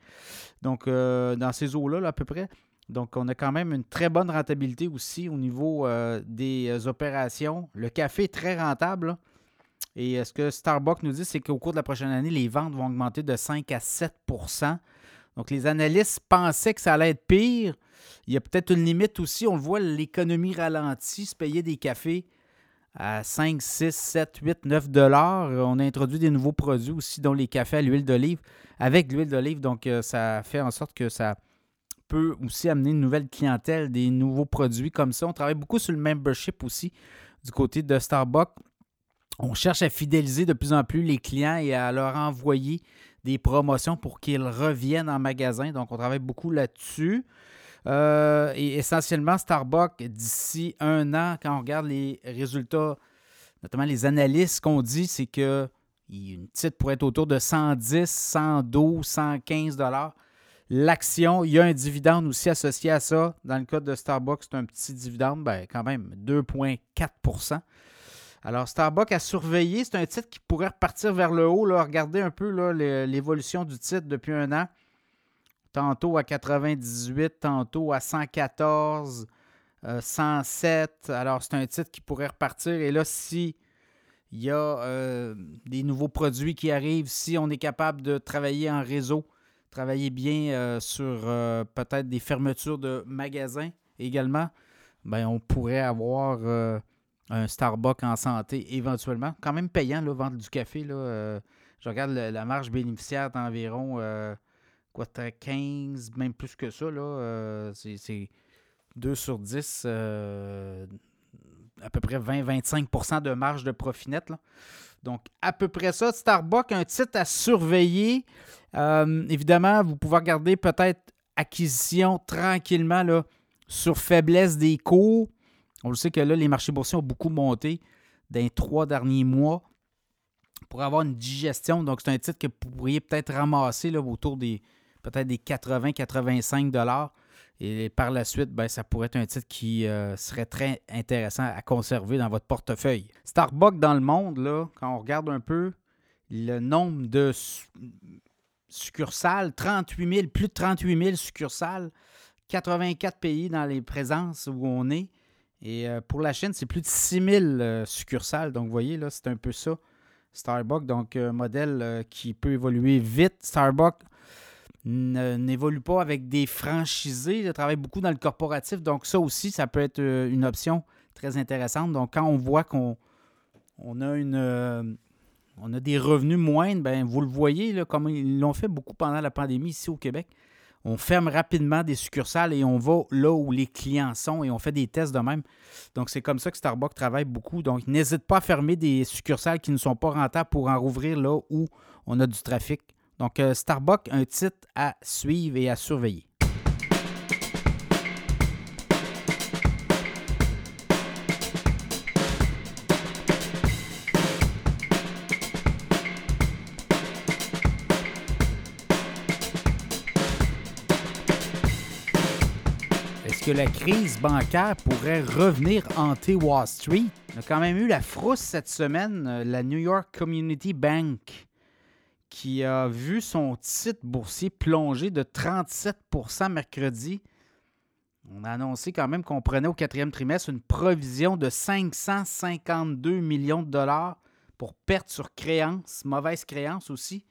Donc, dans ces eaux-là, là, à peu près. Donc, on a quand même une très bonne rentabilité aussi au niveau euh, des euh, opérations. Le café est très rentable. Et ce que Starbucks nous dit, c'est qu'au cours de la prochaine année, les ventes vont augmenter de 5 à 7% Donc, les analystes pensaient que ça allait être pire. Il y a peut-être une limite aussi. On le voit, l'économie ralentit, se payer des cafés à 5, 6, 7, 8, 9 dollars. On a introduit des nouveaux produits aussi, dont les cafés à l'huile d'olive, avec l'huile d'olive. Donc, euh, ça fait en sorte que ça peut aussi amener une nouvelle clientèle, des nouveaux produits comme ça. On travaille beaucoup sur le membership aussi du côté de Starbucks. On cherche à fidéliser de plus en plus les clients et à leur envoyer des promotions pour qu'ils reviennent en magasin. Donc, on travaille beaucoup là-dessus. Euh, et essentiellement, Starbucks, d'ici un an, quand on regarde les résultats, notamment les analystes, ce qu'on dit, c'est que une titre pourrait être autour de 110, 112, 115 dollars L'action, il y a un dividende aussi associé à ça. Dans le cas de Starbucks, c'est un petit dividende, ben, quand même 2,4% alors, Starbucks a surveillé. C'est un titre qui pourrait repartir vers le haut. Là. Regardez un peu l'évolution du titre depuis un an. Tantôt à 98, tantôt à 114, 107. Euh, Alors, c'est un titre qui pourrait repartir. Et là, si il y a euh, des nouveaux produits qui arrivent, si on est capable de travailler en réseau, travailler bien euh, sur euh, peut-être des fermetures de magasins également, ben, on pourrait avoir euh, un Starbucks en santé éventuellement. Quand même payant, vendre du café. Là, je regarde la marge bénéficiaire d'environ quoi, 15, même plus que ça. Là, c'est 2 sur 10, à peu près 20-25% de marge de profit net. Là. Donc, à peu près ça. Starbucks, un titre à surveiller. Euh, évidemment, vous pouvez regarder peut-être acquisition tranquillement là, sur faiblesse des cours. On le sait que là, les marchés boursiers ont beaucoup monté dans les trois derniers mois pour avoir une digestion. Donc, c'est un titre que vous pourriez peut-être ramasser là, autour des peut-être des 80-85 dollars. Et par la suite, ben, ça pourrait être un titre qui euh, serait très intéressant à conserver dans votre portefeuille. Starbucks dans le monde, là, quand on regarde un peu le nombre de succursales, 38 000, plus de 38 000 succursales, 84 pays dans les présences où on est. Et euh, pour la Chine, c'est plus de 6 000 euh, succursales. Donc, vous voyez, là, c'est un peu ça. Starbucks, donc un modèle qui peut évoluer vite. Starbucks n'évolue pas avec des franchisés, il travaille beaucoup dans le corporatif. Donc, ça aussi, ça peut être euh, une option très intéressante. Donc, quand on voit qu'on. Euh, a des revenus moindres, ben vous le voyez, comme ils l'ont fait beaucoup pendant la pandémie ici au Québec. On ferme rapidement des succursales et on va là où les clients sont et on fait des tests de même. Donc, c'est comme ça que Starbucks travaille beaucoup. Donc, n'hésite pas à fermer des succursales qui ne sont pas rentables pour en rouvrir là où on a du trafic. Donc, euh, Starbucks, un titre à suivre et à surveiller. Est-ce que la crise bancaire pourrait revenir hanter Wall Street? On a quand même eu la frousse cette semaine, euh, la New York Community Bank qui a vu son titre boursier plonger de 37% mercredi. On a annoncé quand même qu'on prenait au quatrième trimestre une provision de 552 millions de dollars pour perte sur créance, mauvaise créance aussi.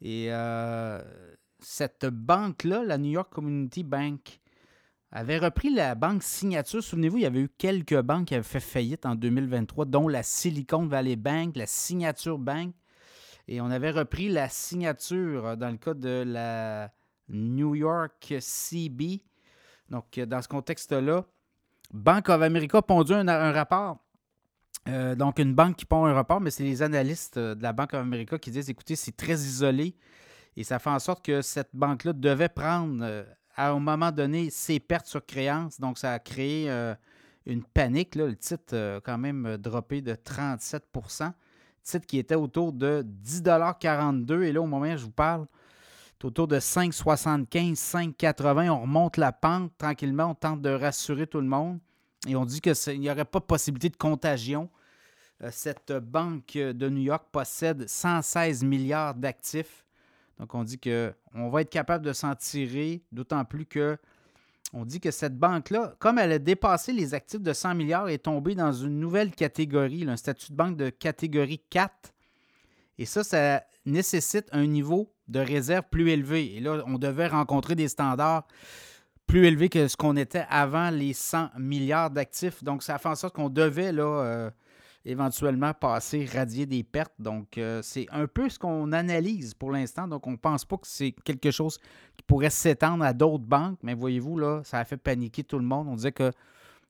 Et euh, cette banque-là, la New York Community Bank, avait repris la banque Signature. Souvenez-vous, il y avait eu quelques banques qui avaient fait faillite en 2023, dont la Silicon Valley Bank, la Signature Bank. Et on avait repris la signature euh, dans le cas de la New York CB. Donc, euh, dans ce contexte-là, Bank of America pondu un, rapport. Euh, donc, une banque qui pond un rapport, mais c'est les analystes de la Bank of America qui disent écoutez, c'est très isolé et ça fait en sorte que cette banque-là devait prendre à un moment donné ses pertes sur créance. Donc, ça a créé une panique. Le titre a quand même droppé de 37 titre qui était autour de 10,42 et là, au moment où je vous parle, c'est autour de 5,75, 5,80. On remonte la pente tranquillement, on tente de rassurer tout le monde et on dit qu'il n'y aurait pas de possibilité de contagion. Euh, cette banque de New York possède 116 milliards d'actifs. Donc, on dit qu'on va être capable de s'en tirer, d'autant plus que on dit que cette banque-là, comme elle a dépassé les actifs de 100 milliards, est tombée dans une nouvelle catégorie, un statut de banque de catégorie 4. Et ça, ça nécessite un niveau de réserve plus élevé. Et là, on devait rencontrer des standards plus élevés que ce qu'on était avant les 100 milliards d'actifs. Donc, ça fait en sorte qu'on devait là, euh, éventuellement passer, radier des pertes. Donc, euh, c'est un peu ce qu'on analyse pour l'instant. Donc, on ne pense pas que c'est quelque chose qui pourrait s'étendre à d'autres banques. Mais voyez-vous, là, ça a fait paniquer tout le monde. On disait que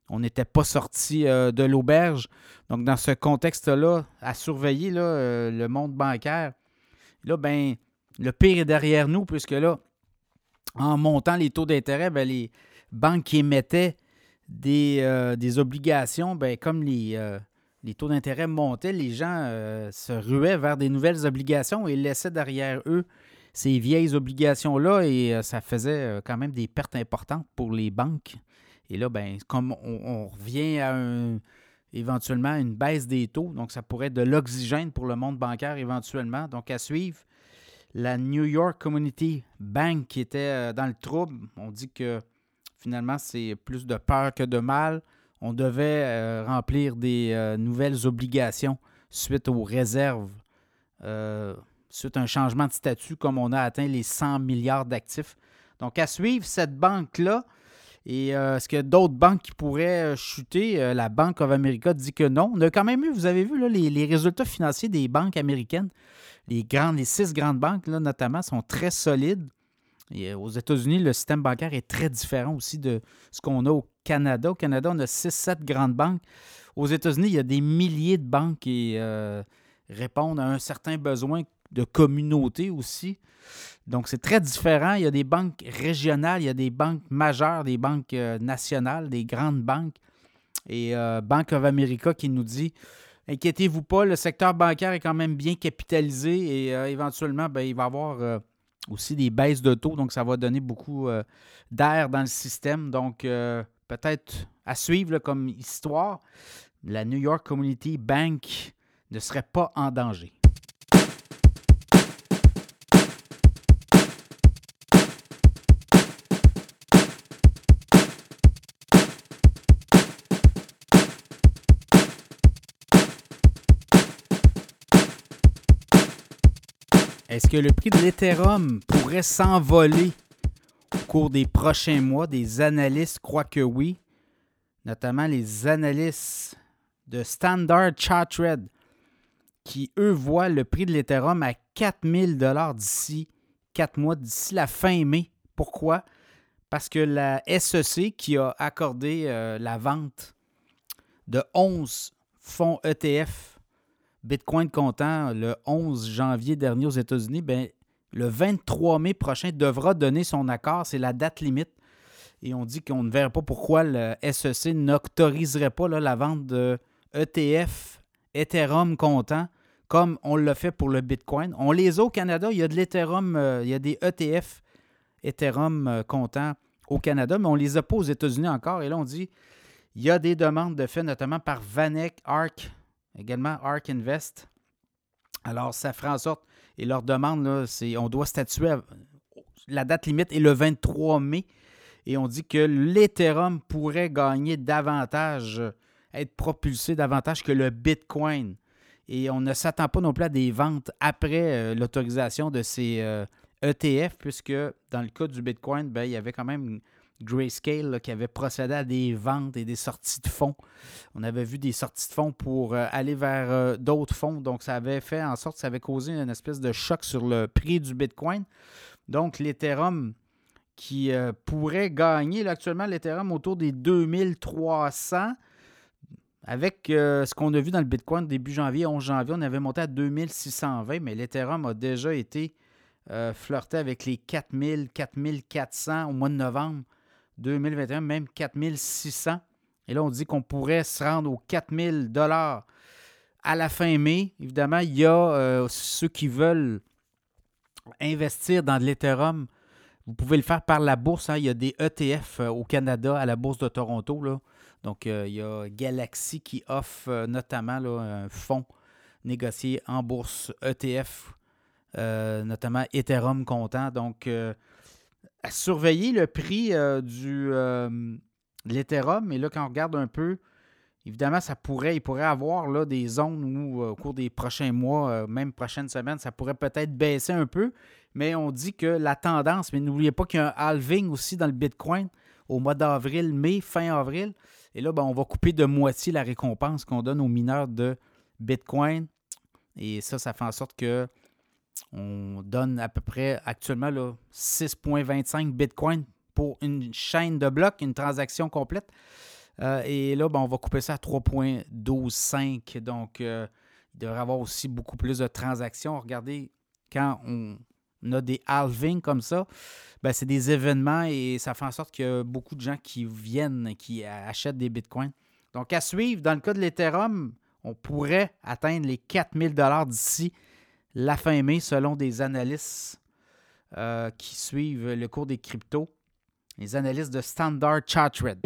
on n'était pas sorti euh, de l'auberge. Donc, dans ce contexte-là, à surveiller là, euh, le monde bancaire, là, ben, le pire est derrière nous, puisque là, en montant les taux d'intérêt, ben, les banques qui émettaient des, des obligations, ben, comme les, les taux d'intérêt montaient, les gens euh, se ruaient vers des nouvelles obligations et laissaient derrière eux ces vieilles obligations-là et euh, ça faisait euh, quand même des pertes importantes pour les banques. Et là, ben, comme on, revient à éventuellement une baisse des taux, donc ça pourrait être de l'oxygène pour le monde bancaire éventuellement. Donc à suivre, la New York Community Bank qui était dans le trouble, on dit que finalement c'est plus de peur que de mal on devait euh, remplir des euh, nouvelles obligations suite aux réserves, euh, suite à un changement de statut, comme on a atteint les 100 milliards d'actifs. Donc, à suivre cette banque-là. Et est-ce qu'il y a d'autres banques qui pourraient chuter? la Bank of America dit que non. On a quand même eu, vous avez vu, les, résultats financiers des banques américaines. Les, six grandes banques, notamment, sont très solides. Et aux États-Unis, le système bancaire est très différent aussi de ce qu'on a au Canada. Au Canada, on a 6-7 grandes banques. Aux États-Unis, il y a des milliers de banques qui euh, répondent à un certain besoin de communauté aussi. Donc, c'est très différent. Il y a des banques régionales, il y a des banques majeures, des banques euh, nationales, des grandes banques. Et euh, Bank of America qui nous dit Inquiétez-vous pas, le secteur bancaire est quand même bien capitalisé et éventuellement, ben, il va y avoir aussi des baisses de taux. Donc, ça va donner beaucoup d'air dans le système. Donc, peut-être à suivre comme histoire, la New York Community Bank ne serait pas en danger. Est-ce que le prix de l'Ethereum pourrait s'envoler au cours des prochains mois? Des analystes croient que oui, notamment les analystes de Standard Chartered qui, eux, voient le prix de l'Ethereum à 4000 d'ici 4 mois, d'ici la fin mai. Pourquoi? Parce que la SEC qui a accordé euh, la vente de 11 fonds ETF Bitcoin comptant le 11 janvier dernier aux États-Unis, ben, le 23 mai prochain devra donner son accord. C'est la date limite. Et on dit qu'on ne verrait pas pourquoi le SEC n'autoriserait pas la vente de ETF, Ethereum comptant, comme on l'a fait pour le Bitcoin. On les a au Canada. Il y a de l'Ethereum, euh, il y a des ETF, Ethereum euh, comptant au Canada, mais on les a pas aux États-Unis encore. Et là, on dit il y a des demandes de fait, notamment par Vanek, ARC, également ARK Invest. Alors, ça fera en sorte, et leur demande, c'est on doit statuer, la date limite est le 23 mai, et on dit que l'Ethereum pourrait gagner davantage, être propulsé davantage que le Bitcoin. Et on ne s'attend pas non plus à des ventes après euh, l'autorisation de ces ETF, e puisque dans le cas du Bitcoin, ben, il y avait quand même Grayscale qui avait procédé à des ventes et des sorties de fonds. On avait vu des sorties de fonds pour euh, aller vers euh, d'autres fonds. Donc, ça avait fait en sorte ça avait causé une espèce de choc sur le prix du Bitcoin. Donc, l'Ethereum qui euh, pourrait gagner, actuellement, l'Ethereum autour des 2300. Avec ce qu'on a vu dans le Bitcoin début janvier, 11 janvier, on avait monté à 2620, mais l'Ethereum a déjà été flirté avec les 4000, 4400 au mois de novembre. 2021, même 4600. Et là, on dit qu'on pourrait se rendre aux 4000 dollars à la fin mai. Évidemment, il y a euh, ceux qui veulent investir dans de l'Ethereum. Vous pouvez le faire par la bourse. Hein. Il y a des ETF euh, au Canada, à la bourse de Toronto. Là. Donc, euh, il y a Galaxy qui offre notamment un fonds négocié en bourse ETF, notamment Ethereum comptant. Donc, à surveiller le prix euh, du, euh, de l'Ethereum. Et là, quand on regarde un peu, évidemment, ça pourrait, il pourrait avoir là, des zones où, euh, au cours des prochains mois, même prochaines semaines, ça pourrait peut-être baisser un peu. Mais on dit que la tendance, mais n'oubliez pas qu'il y a un halving aussi dans le Bitcoin au mois d'avril, mai, fin avril. Et là, ben, on va couper de moitié la récompense qu'on donne aux mineurs de Bitcoin. Et ça, ça fait en sorte que on donne à peu près actuellement 6,25 Bitcoin pour une chaîne de blocs, une transaction complète. Euh, et là, ben, on va couper ça à 3,125. Donc, euh, il devrait y avoir aussi beaucoup plus de transactions. Regardez, quand on a des halvings comme ça, ben, c'est des événements et ça fait en sorte qu'il y a beaucoup de gens qui viennent, qui achètent des bitcoins. Donc, à suivre, dans le cas de l'Ethereum, on pourrait atteindre les 4000 d'ici la fin mai, selon des analystes euh, qui suivent le cours des cryptos, les analystes de Standard Chartered.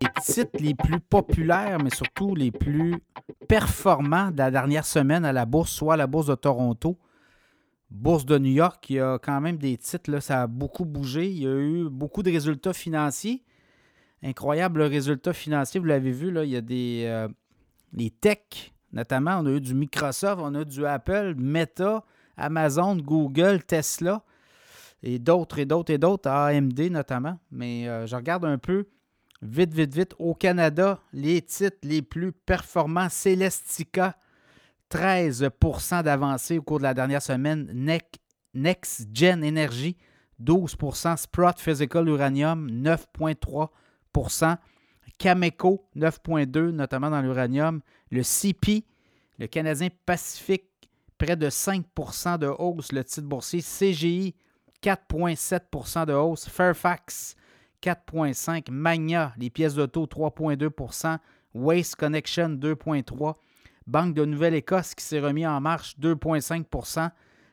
Les titres les plus populaires, mais surtout les plus performant de la dernière semaine à la bourse, soit la bourse de Toronto, bourse de New York, il y a quand même des titres, ça a beaucoup bougé. Il y a eu beaucoup de résultats financiers. Incroyable résultat financier, vous l'avez vu, il y a des euh, techs, notamment, on a eu du Microsoft, on a eu du Apple, Meta, Amazon, Google, Tesla, et d'autres et d'autres et d'autres, AMD notamment. Mais euh, je regarde un peu Vite, vite, vite. Au Canada, les titres les plus performants, Celestica, 13% d'avancée au cours de la dernière semaine. Next Gen Energy, 12% Sprott Physical Uranium, 9,3% Cameco, 9,2% notamment dans l'uranium. Le CP, le Canadien Pacifique, près de 5% de hausse. Le titre boursier CGI, 4,7% de hausse. Fairfax, 4,5 Magna, les pièces d'auto, 3,2% Waste Connection, 2,3 Banque de Nouvelle-Écosse qui s'est remis en marche, 2,5%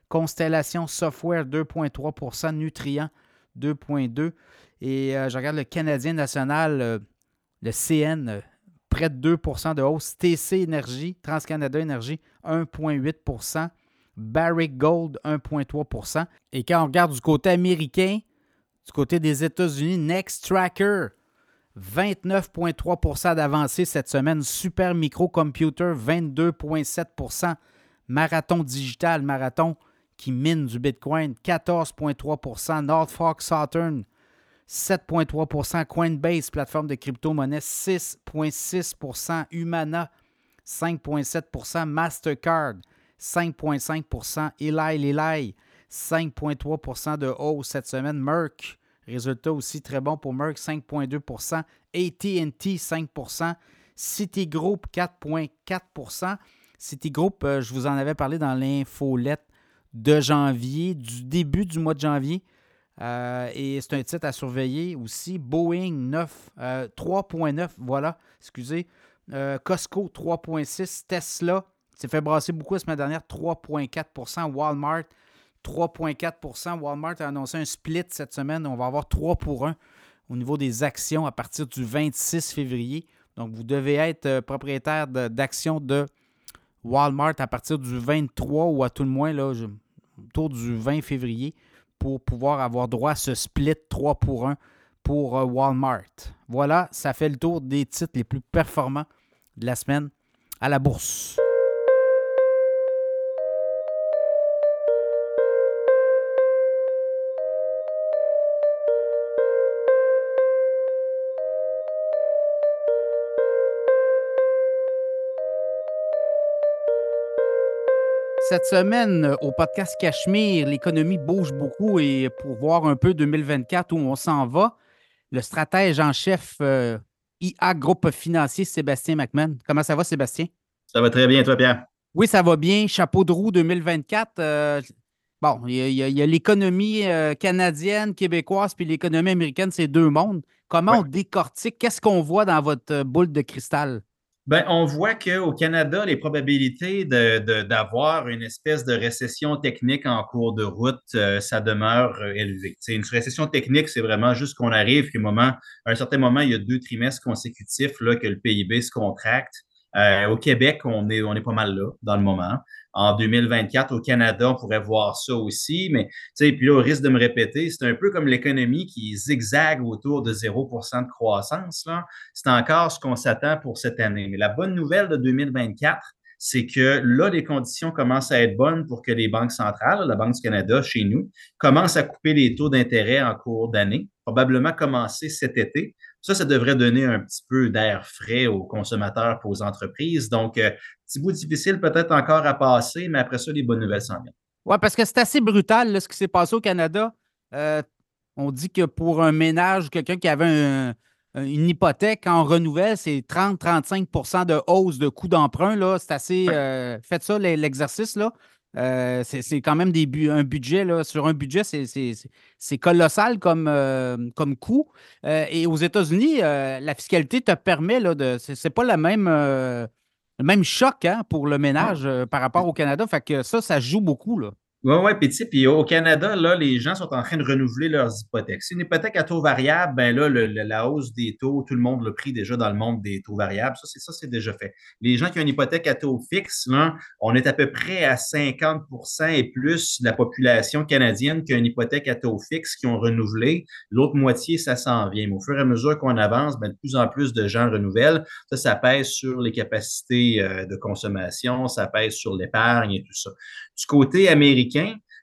Constellation Software, 2,3% Nutrient, 2,2 Et euh, je regarde le Canadien national, euh, le CN, euh, près de 2% de hausse. TC Énergie, TransCanada Énergie, 1,8% Barrick Gold, 1,3% Et quand on regarde du côté américain, du côté des États-Unis, Next Tracker, 29,3% d'avancée cette semaine. Super Microcomputer, 22,7% Marathon Digital, Marathon qui mine du Bitcoin, 14,3% Norfolk Southern, 7,3% Coinbase, plateforme de crypto-monnaie, 6,6% Humana, 5,7% Mastercard, 5,5% Eli Lilly, 5,3% de hausse cette semaine. Merck, résultat aussi très bon pour Merck, 5,2% ATT, 5% Citigroup, 4,4% Citigroup, euh, je vous en avais parlé dans l'infolette de janvier, du début du mois de janvier. Euh, et c'est un titre à surveiller aussi. Boeing 9, 3.9, euh, voilà, excusez. Costco 3.6, Tesla s'est fait brasser beaucoup la semaine dernière, 3.4% Walmart 3,4% Walmart a annoncé un split cette semaine. On va avoir 3 pour 1 au niveau des actions à partir du 26 février. Donc, vous devez être euh, propriétaire d'actions de, Walmart à partir du 23 ou à tout le moins autour du 20 février pour pouvoir avoir droit à ce split 3 pour 1 pour euh, Walmart. Voilà, ça fait le tour des titres les plus performants de la semaine à la bourse. Cette semaine, euh, au podcast Cachemire, l'économie bouge beaucoup et pour voir un peu 2024 où on s'en va, le stratège en chef euh, IA Groupe Financier, Sébastien McMahon. Comment ça va, Sébastien? Ça va très bien, toi, Pierre? Oui, ça va bien. Chapeau de roue 2024. Euh, bon, il y a, l'économie canadienne, québécoise, puis l'économie américaine, c'est deux mondes. Comment on décortique? Qu'est-ce qu'on voit dans votre boule de cristal? Ben, on voit qu'au Canada, les probabilités d'avoir une espèce de récession technique en cours de route, euh, ça demeure euh, élevé. C'est une récession technique, c'est vraiment juste qu'on arrive qu'à moment, à un certain moment, il y a deux trimestres consécutifs là, que le PIB se contracte. Euh, au Québec, on est, on est pas mal là dans le moment en 2024. Au Canada, on pourrait voir ça aussi. Mais, tu sais, puis là, au risque de me répéter, c'est un peu comme l'économie qui zigzague autour de 0% de croissance. C'est encore ce qu'on s'attend pour cette année. Mais la bonne nouvelle de 2024, c'est que là, les conditions commencent à être bonnes pour que les banques centrales, la Banque du Canada chez nous, commencent à couper les taux d'intérêt en cours d'année, probablement commencer cet été. Ça, ça devrait donner un petit peu d'air frais aux consommateurs et aux entreprises. Donc, euh, petit bout difficile peut-être encore à passer, mais après ça, les bonnes nouvelles s'en viennent. Oui, parce que c'est assez brutal ce qui s'est passé au Canada. Euh, on dit que pour un ménage, quelqu'un qui avait une hypothèque en renouvelle, c'est 30-35% de hausse de coût d'emprunt. C'est assez. Euh, faites ça, l'exercice. là. Euh, c'est quand même des un budget, là, sur un budget, c'est colossal comme, euh, comme coût. Euh, et aux États-Unis, la fiscalité te permet là, de. C'est pas la même, le même choc hein, pour le ménage par rapport au Canada. Fait que ça, ça joue beaucoup. Là. Oui, oui, puis puis au Canada, là, les gens sont en train de renouveler leurs hypothèques. C'est une hypothèque à taux variable, ben là, la hausse des taux, tout le monde l'a pris déjà dans le monde des taux variables. Ça, c'est ça, c'est déjà fait. Les gens qui ont une hypothèque à taux fixe, là, on est à peu près à 50% et plus de la population canadienne qui a une hypothèque à taux fixe qui ont renouvelé. L'autre moitié, ça s'en vient. Mais au fur et à mesure qu'on avance, ben, de plus en plus de gens renouvellent. Ça, ça pèse sur les capacités euh, de consommation, ça pèse sur l'épargne et tout ça. Du côté américain,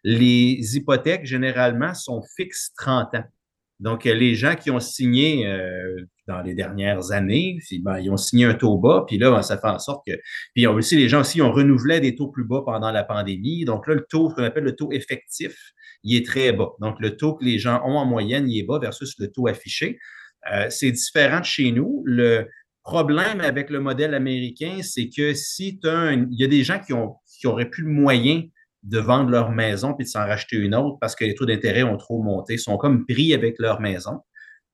les hypothèques, généralement, sont fixes 30 ans. Donc, les gens qui ont signé dans les dernières années, ben, ils ont signé un taux bas, puis là, ben, ça fait en sorte que. Puis aussi, les gens aussi ont renouvelé des taux plus bas pendant la pandémie. Donc là, le taux, ce qu'on appelle le taux effectif, il est très bas. Donc, le taux que les gens ont en moyenne, il est bas versus le taux affiché. Euh, c'est différent de chez nous. Le problème avec le modèle américain, c'est que si tu as il y a des gens qui, ont, qui auraient plus le moyen de vendre leur maison puis de s'en racheter une autre parce que les taux d'intérêt ont trop monté, ils sont comme pris avec leur maison.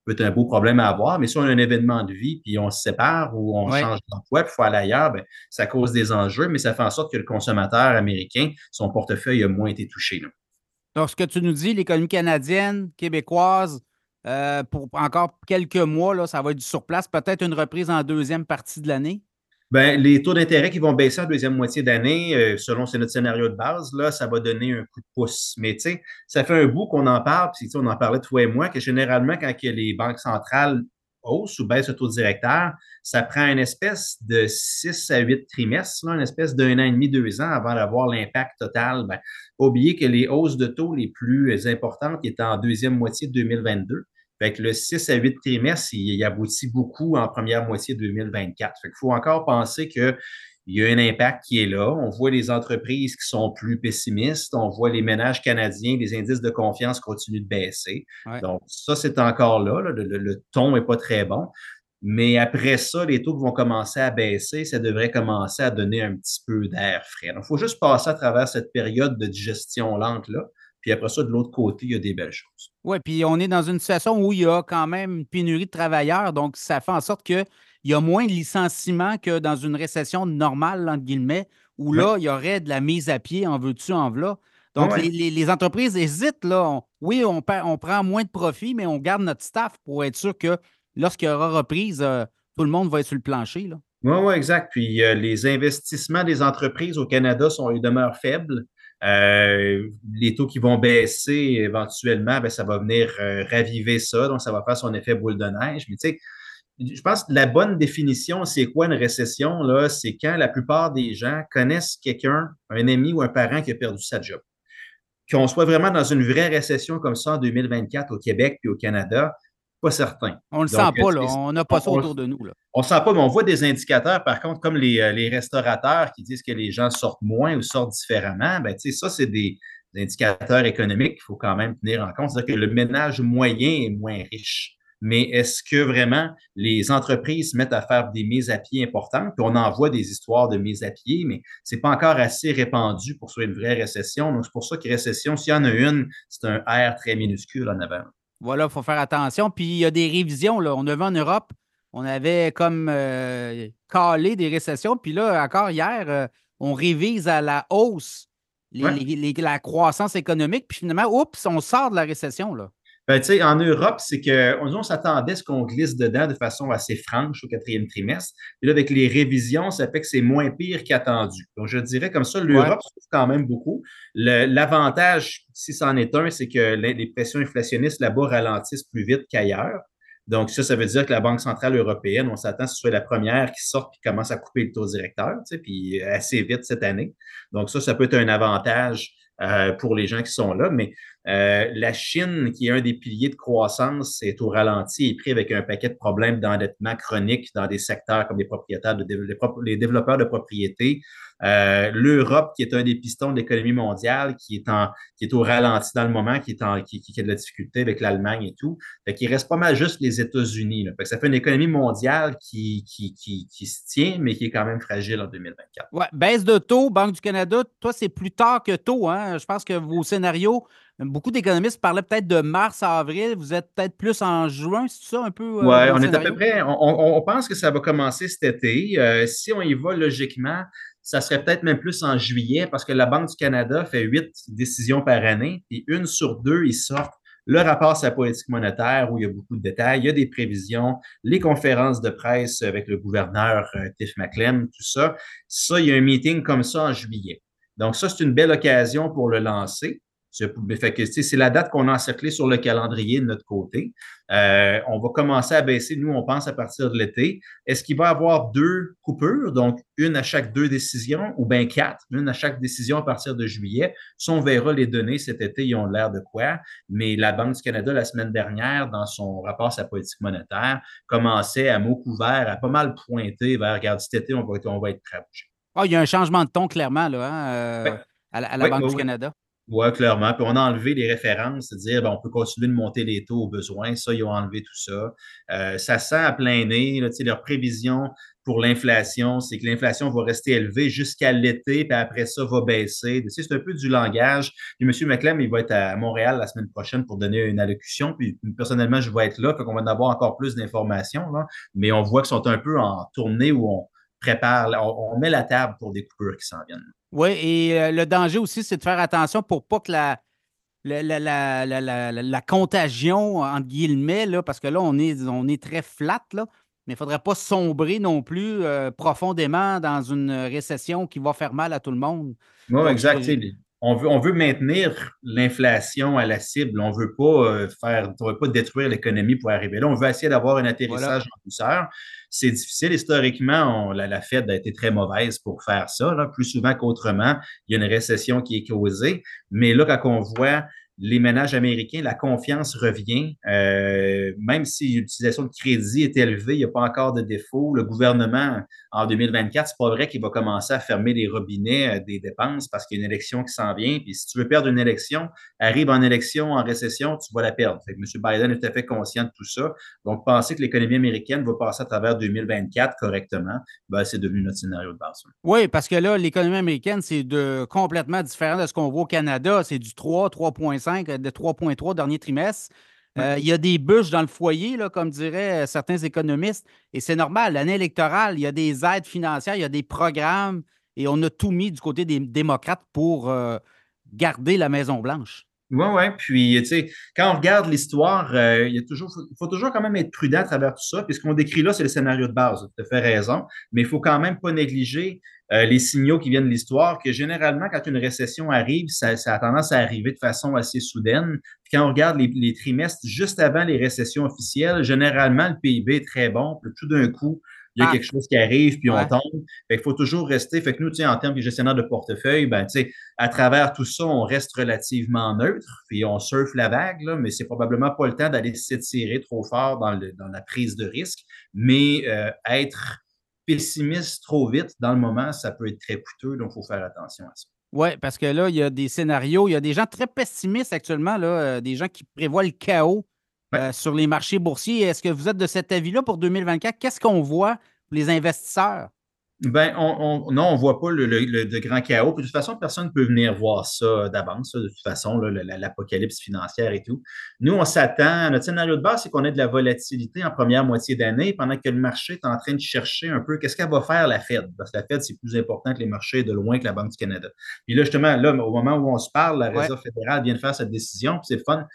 peut être un beau problème à avoir, mais si on a un événement de vie, puis on se sépare ou on change d'emploi, puis il faut aller ailleurs, ben, ça cause des enjeux, mais ça fait en sorte que le consommateur américain, son portefeuille a moins été touché. Donc, ce que tu nous dis, l'économie canadienne, québécoise, euh, pour encore quelques mois, là, ça va être du surplace, peut-être une reprise en deuxième partie de l'année? Bien, les taux d'intérêt qui vont baisser en deuxième moitié d'année, euh, selon notre scénario de base, là, ça va donner un coup de pouce. Mais tu sais, ça fait un bout qu'on en parle, puis on en parlait toi et moi, que généralement, quand les banques centrales hausse ou baisse le taux directeur, ça prend une espèce de 6 à 8 trimestres, une espèce d'un an et demi, deux ans avant d'avoir l'impact total. Ben, pas oublier que les hausses de taux les plus importantes étaient en deuxième moitié de 2022. Fait que le 6 à 8 trimestres, il, aboutit beaucoup en première moitié de 2024. Fait qu'il faut encore penser que il y a un impact qui est là. On voit les entreprises qui sont plus pessimistes. On voit les ménages canadiens, les indices de confiance continuent de baisser. Donc, ça, c'est encore là. Le, ton n'est pas très bon. Mais après ça, les taux vont commencer à baisser. Ça devrait commencer à donner un petit peu d'air frais. Donc, il faut juste passer à travers cette période de digestion lente-là. Puis après ça, de l'autre côté, il y a des belles choses. Oui, puis on est dans une situation où il y a quand même une pénurie de travailleurs. Donc, ça fait en sorte que il y a moins de licenciements que dans une récession normale, entre guillemets, où là, il y aurait de la mise à pied, en veux-tu, en voilà. Donc, les, entreprises hésitent, là. oui, on, on, prend moins de profit, mais on garde notre staff pour être sûr que lorsqu'il y aura reprise, euh, tout le monde va être sur le plancher. Oui, oui, exact. Puis euh, les investissements des entreprises au Canada sont, ils demeurent faibles. Euh, les taux qui vont baisser éventuellement, ben, ça va venir raviver ça, donc ça va faire son effet boule de neige. Mais tu sais, je pense que la bonne définition, c'est quoi une récession? C'est quand la plupart des gens connaissent quelqu'un, un ami ou un parent qui a perdu sa job. Qu'on soit vraiment dans une vraie récession comme ça en 2024 au Québec puis au Canada, pas certain. On ne le sent pas, là. on n'a pas ça autour de nous. Là. On ne sent pas, mais on voit des indicateurs, par contre, comme les, euh, les restaurateurs qui disent que les gens sortent moins ou sortent différemment. Ben, ça, c'est des, indicateurs économiques qu'il faut quand même tenir en compte. C'est-à-dire que le ménage moyen est moins riche mais est-ce que vraiment les entreprises se mettent à faire des mises à pied importantes? Puis on en voit des histoires de mises à pied, mais ce n'est pas encore assez répandu pour soit une vraie récession. Donc, c'est pour ça que récession, s'il y en a une, c'est un R très minuscule en avant. Voilà, il faut faire attention. Puis il y a des révisions. Là. On a vu en Europe, on avait comme euh, calé des récessions. Puis là, encore hier, euh, on révise à la hausse la croissance économique. Puis finalement, oups, on sort de la récession. Là. Ben, en Europe, c'est qu'on on, s'attendait à ce qu'on glisse dedans de façon assez franche au quatrième trimestre. Puis là, avec les révisions, ça fait que c'est moins pire qu'attendu. Donc, je dirais comme ça, l'Europe souffre quand même beaucoup. L'avantage, si c'en est un, c'est que les, pressions inflationnistes là-bas ralentissent plus vite qu'ailleurs. Donc, ça, ça veut dire que la Banque centrale européenne, on s'attend à ce que ce soit la première qui sorte et commence à couper le taux directeur, tu sais, puis assez vite cette année. Donc, ça, ça peut être un avantage euh, pour les gens qui sont là. Mais euh, la Chine, qui est un des piliers de croissance, est au ralenti et pris avec un paquet de problèmes d'endettement chronique dans des secteurs comme les propriétaires, de, les développeurs de propriété, euh, L'Europe, qui est un des pistons de l'économie mondiale, qui est, en, qui est au ralenti dans le moment, qui, est en, qui, a de la difficulté avec l'Allemagne et tout. Fait qu'il reste pas mal juste les États-Unis. Ça fait une économie mondiale qui, qui, qui, qui, se tient, mais qui est quand même fragile en 2024. Ouais, baisse de taux, Banque du Canada, toi, c'est plus tard que tôt. Hein? Je pense que vos scénarios, Beaucoup d'économistes parlaient peut-être de mars à avril. Vous êtes peut-être plus en juin, c'est ça un peu? Euh, oui, on est à peu près. On, pense que ça va commencer cet été. Euh, si on y va logiquement, ça serait peut-être même plus en juillet parce que la Banque du Canada fait huit décisions par année et une sur deux, ils sortent le rapport sur la politique monétaire où il y a beaucoup de détails, il y a des prévisions, les conférences de presse avec le gouverneur euh, Tiff McClem, tout ça. Ça, il y a un meeting comme ça en juillet. Donc, ça, c'est une belle occasion pour le lancer. C'est la date qu'on a encerclée sur le calendrier de notre côté. Euh, on va commencer à baisser, nous, on pense à partir de l'été. Est-ce qu'il va y avoir deux coupures, donc une à chaque deux décisions, ou bien quatre, une à chaque décision à partir de juillet? Ça, on verra les données cet été, ils ont l'air de quoi. Mais la Banque du Canada, la semaine dernière, dans son rapport à sa politique monétaire, commençait à mot couvert, à pas mal pointer vers, regarde, cet été, on va, on va être très Oh, il y a un changement de ton, clairement, là, hein, euh, à, la, Banque du Canada. Oui, clairement. Puis on a enlevé les références, c'est-à-dire ben, on peut continuer de monter les taux au besoin. Ça, ils ont enlevé tout ça. Euh, ça sent à plein nez. Leur prévision pour l'inflation, c'est que l'inflation va rester élevée jusqu'à l'été, puis après ça, va baisser. c'est un peu du langage. Puis M. McLem, il va être à Montréal la semaine prochaine pour donner une allocution. Puis personnellement, je vais être là, fait qu'on va en avoir encore plus d'informations. Mais on voit qu'ils sont un peu en tournée où on prépare, on met la table pour des coupures qui s'en viennent. Oui, et euh, le danger aussi, c'est de faire attention pour pas que la, la, contagion, entre guillemets, là, parce que là, on est, on est très flat, là, mais il ne faudrait pas sombrer non plus euh, profondément dans une récession qui va faire mal à tout le monde. Oui, exact. On veut, on veut maintenir l'inflation à la cible. On ne veut pas euh, faire, on veut pas détruire l'économie pour arriver là. On veut essayer d'avoir un atterrissage en douceur c'est difficile. Historiquement, la, Fed a été très mauvaise pour faire ça. Plus souvent qu'autrement, il y a une récession qui est causée. Mais là, quand on voit les ménages américains, la confiance revient. Euh, même si l'utilisation de crédit est élevée, il n'y a pas encore de défaut. Le gouvernement, en 2024, c'est pas vrai qu'il va commencer à fermer les robinets euh, des dépenses parce qu'il y a une élection qui s'en vient. Puis si tu veux perdre une élection, arrive en élection, en récession, tu vas la perdre. Fait que M. Biden est tout à fait conscient de tout ça. Donc, penser que l'économie américaine va passer à travers 2024 correctement, ben, c'est devenu notre scénario de base. Oui, parce que là, l'économie américaine, c'est de complètement différent de ce qu'on voit au Canada. C'est du 3, 3,5 de 3,3 dernier trimestre. Euh, il y a des bûches dans le foyer, là, comme diraient euh, certains économistes, et c'est normal. L'année électorale, il y a des aides financières, il y a des programmes, et on a tout mis du côté des démocrates pour euh, garder la Maison-Blanche. Oui, oui. Puis, tu sais, quand on regarde l'histoire, il, y a toujours, il faut toujours quand même être prudent à travers tout ça. Puis, ce qu'on décrit là, c'est le scénario de base. Tu as fait raison. Mais il faut quand même pas négliger euh, les signaux qui viennent de l'histoire, que généralement, quand une récession arrive, ça, a tendance à arriver de façon assez soudaine. Puis quand on regarde les, trimestres juste avant les récessions officielles, généralement, le PIB est très bon. Puis tout d'un coup, il y a ah. quelque chose qui arrive, puis on tombe. il faut toujours rester. Fait que nous, en termes de gestionnaire de portefeuille, ben, à travers tout ça, on reste relativement neutre, puis on surfe la vague, là, mais c'est probablement pas le temps d'aller s'étirer trop fort dans, la prise de risque, mais euh, être pessimiste trop vite dans le moment, ça peut être très coûteux, donc il faut faire attention à ça. Oui, parce que là, il y a des scénarios, il y a des gens très pessimistes actuellement, là, euh, des gens qui prévoient le chaos euh, sur les marchés boursiers. Est-ce que vous êtes de cet avis-là pour 2024? Qu'est-ce qu'on voit pour les investisseurs? Ben, on, non, on ne voit pas le, de grand chaos. de toute façon, personne ne peut venir voir ça d'avance, de toute façon, l'apocalypse financière et tout. Nous, on s'attend, notre scénario de base, c'est qu'on ait de la volatilité en première moitié d'année pendant que le marché est en train de chercher un peu qu'est-ce qu'elle va faire la Fed. Parce que la Fed, c'est plus important que les marchés de loin que la Banque du Canada. Puis là, justement, là, au moment où on se parle, la Réserve fédérale vient de faire cette décision, puis c'est le fun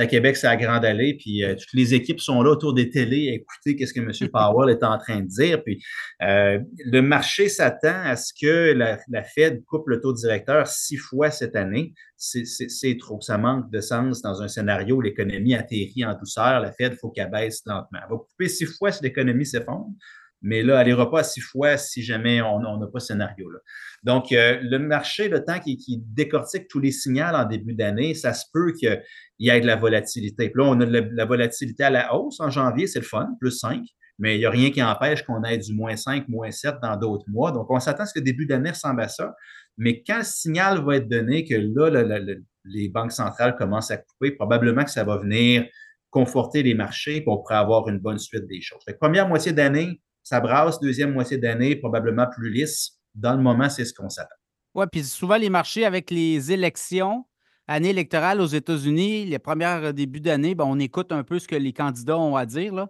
à Québec, c'est à Grande Allée, puis euh, toutes les équipes sont là autour des télés à écouter qu'est-ce que M. <laughs> Powell est en train de dire. Puis euh, le marché s'attend à ce que la, Fed coupe le taux directeur six fois cette année. C'est trop. Ça manque de sens dans un scénario où l'économie atterrit en douceur. La Fed, il faut qu'elle baisse lentement. Elle va couper six fois si l'économie s'effondre. Mais là, elle n'ira pas six fois si jamais on n'a pas ce scénario-là. Donc, euh, le marché, le temps qui, décortique tous les signaux en début d'année, ça se peut qu'il y ait de la volatilité. Puis là, on a de la, volatilité à la hausse en janvier, c'est le fun, plus 5, mais il n'y a rien qui empêche qu'on ait du moins 5, moins 7 dans d'autres mois. Donc, on s'attend à ce que le début d'année ressemble à ça. Mais quand le signal va être donné que là, les banques centrales commencent à couper, probablement que ça va venir conforter les marchés pour avoir une bonne suite des choses. première moitié d'année, ça brasse, deuxième moitié d'année, probablement plus lisse dans le moment, c'est ce qu'on s'attend. Oui, puis souvent, les marchés avec les élections, année électorale aux États-Unis, les premiers débuts d'année, ben, on écoute un peu ce que les candidats ont à dire.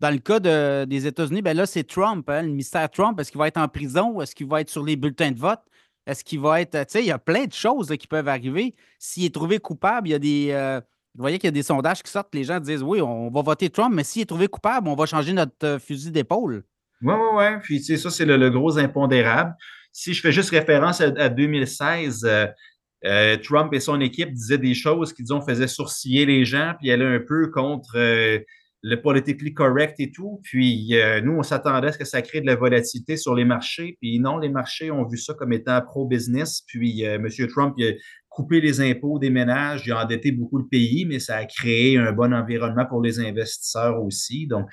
Dans le cas des États-Unis, ben là, c'est Trump, hein, le mystère Trump. Est-ce qu'il va être en prison? Est-ce qu'il va être sur les bulletins de vote? Est-ce qu'il va être. Tu sais, il y a plein de choses qui peuvent arriver. S'il est trouvé coupable, il y a des. Euh, vous voyez qu'il y a des sondages qui sortent, les gens disent oui, on va voter Trump, mais s'il est trouvé coupable, on va changer notre euh, fusil d'épaule. Oui, oui, oui. Puis, tu sais, ça, c'est le, gros impondérable. Si je fais juste référence à, 2016, euh, Euh, Trump et son équipe disaient des choses qui, disons, faisaient sourciller les gens, puis allaient un peu contre euh, le politically correct et tout. Puis nous, on s'attendait à ce que ça crée de la volatilité sur les marchés. Puis non, les marchés ont vu ça comme étant pro-business. Puis M. Trump il a coupé les impôts des ménages, il a endetté beaucoup le pays, mais ça a créé un bon environnement pour les investisseurs aussi. Donc,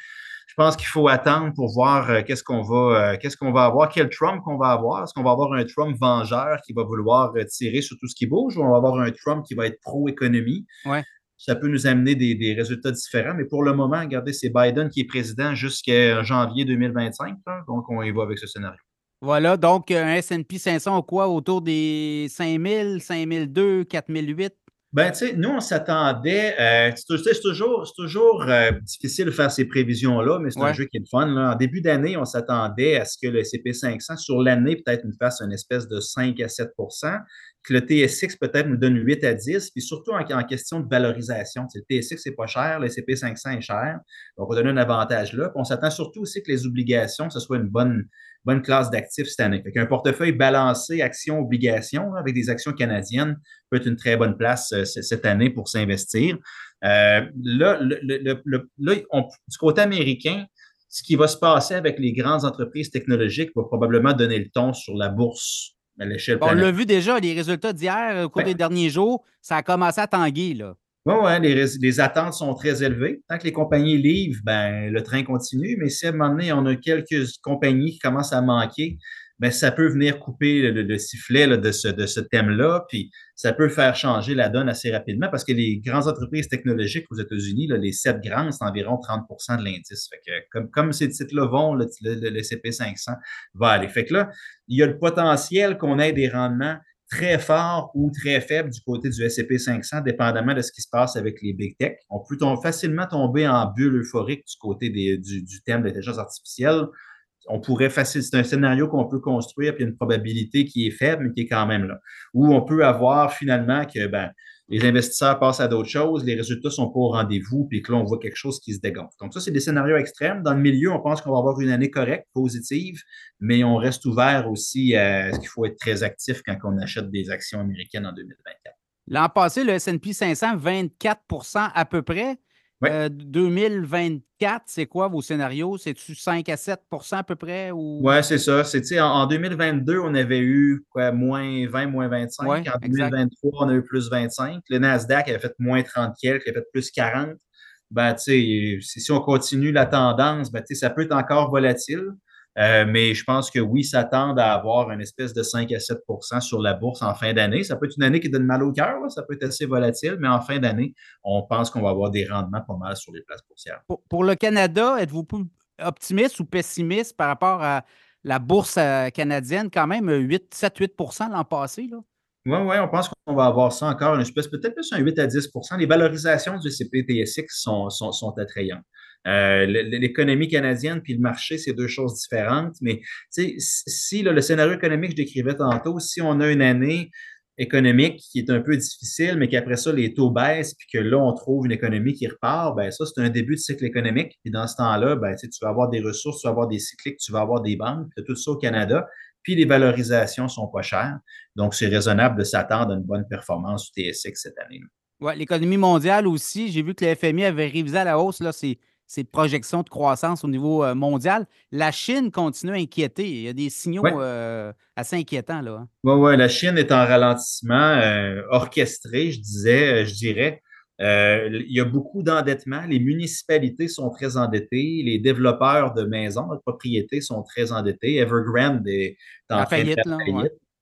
pense qu'il faut attendre pour voir euh, qu'est-ce qu'on va, euh, qu'est-ce qu'on va avoir, quel Trump qu'on va avoir. Est-ce qu'on va avoir un Trump vengeur qui va vouloir euh, tirer sur tout ce qui bouge ou on va avoir un Trump qui va être pro-économie? Ouais. Ça peut nous amener des, résultats différents, mais pour le moment, regardez, c'est Biden qui est président jusqu'à janvier 2025. donc, on y va avec ce scénario. Voilà, donc un S&P 500 quoi, autour des 5000, 5002, 4008? Ben, tu sais, nous, on s'attendait. Euh, c'est toujours, toujours euh, difficile de faire ces prévisions-là, mais c'est un jeu qui est le fun. En début d'année, on s'attendait à ce que le CP500, sur l'année, peut-être nous fasse une espèce de 5 à 7 que le TSX peut-être nous donne 8 à 10, puis surtout en, question de valorisation. le TSX, c'est pas cher, le CP500 est cher. Donc, on va donner un avantage là. On s'attend surtout aussi que les obligations, ce soit une bonne, bonne classe d'actifs cette année. un portefeuille balancé actions-obligations avec des actions canadiennes peut être une très bonne place euh, cette année pour s'investir. Euh, là, du côté américain, ce qui va se passer avec les grandes entreprises technologiques va probablement donner le ton sur la bourse à l'échelle On l'a vu déjà, les résultats d'hier, au cours des derniers jours, ça a commencé à tanguer. Là. Oui, les, attentes sont très élevées. Tant que les compagnies livrent, ben, le train continue. Mais si à un moment donné, on a quelques compagnies qui commencent à manquer, ben, ça peut venir couper le, sifflet de ce, de ce thème-là, puis ça peut faire changer la donne assez rapidement parce que les grandes entreprises technologiques aux États-Unis, les sept grandes, c'est environ 30% de l'indice. Fait que comme, comme ces titres-là vont, le, le, CP500 va aller. Fait que là, il y a le potentiel qu'on ait des rendements très forts ou très faibles du côté du S&P 500, dépendamment de ce qui se passe avec les big tech. On peut facilement tomber en bulle euphorique du côté des, du, du thème de l'intelligence artificielle on pourrait faciliter, c'est un scénario qu'on peut construire, puis une probabilité qui est faible, mais qui est quand même là. Ou on peut avoir finalement que ben, les investisseurs passent à d'autres choses, les résultats ne sont pas au rendez-vous, puis que là, on voit quelque chose qui se dégonfle. Donc, ça, c'est des scénarios extrêmes. Dans le milieu, on pense qu'on va avoir une année correcte, positive, mais on reste ouvert aussi à ce qu'il faut être très actif quand on achète des actions américaines en 2024. L'an passé, le SP 500, 24% à peu près. 2024, euh, c'est quoi vos scénarios? C'est-tu 5 à 7% à peu près? Ou... Oui, c'est ça. C'est, en, 2022, on avait eu quoi, moins 20, moins 25. en 2023, on a eu plus 25. Le Nasdaq avait fait moins 30 quelques, il a fait plus 40. Ben, si, si on continue la tendance, ben, ça peut être encore volatile. Euh, mais je pense que oui, ça tend à avoir une espèce de 5 à 7% sur la bourse en fin d'année. Ça peut être une année qui donne mal au cœur, ça peut être assez volatile, mais en fin d'année, on pense qu'on va avoir des rendements pas mal sur les places boursières. Pour, le Canada, êtes-vous optimiste ou pessimiste par rapport à la bourse euh, canadienne? Quand même 7-8% l'an passé. Là. Oui, oui, on pense qu'on va avoir ça encore, une espèce, peut-être plus un 8 à 10% Les valorisations du CPTSX sont, sont, sont attrayantes. Euh, l'économie canadienne puis le marché, c'est deux choses différentes. Mais si le scénario économique que je décrivais tantôt, si on a une année économique qui est un peu difficile, mais qu'après ça, les taux baissent, puis que là, on trouve une économie qui repart, ben ça, c'est un début de cycle économique. Puis dans ce temps-là, ben, tu vas avoir des ressources, tu vas avoir des cycliques, tu vas avoir des banques, tout ça au Canada. Puis les valorisations sont pas chères. Donc, c'est raisonnable de s'attendre à une bonne performance du TSX cette année. Oui, l'économie mondiale aussi. J'ai vu que le FMI avait révisé à la hausse là, ses, ces projections de croissance au niveau euh, mondial. La Chine continue à inquiéter. Il y a des signaux euh, assez inquiétants. là. Hein. Oui, ouais, la Chine est en ralentissement euh, orchestré, je disais, je dirais. il y a beaucoup d'endettement. Les municipalités sont très endettées. Les développeurs de maisons, de propriétés sont très endettés. Evergrande est en faillite.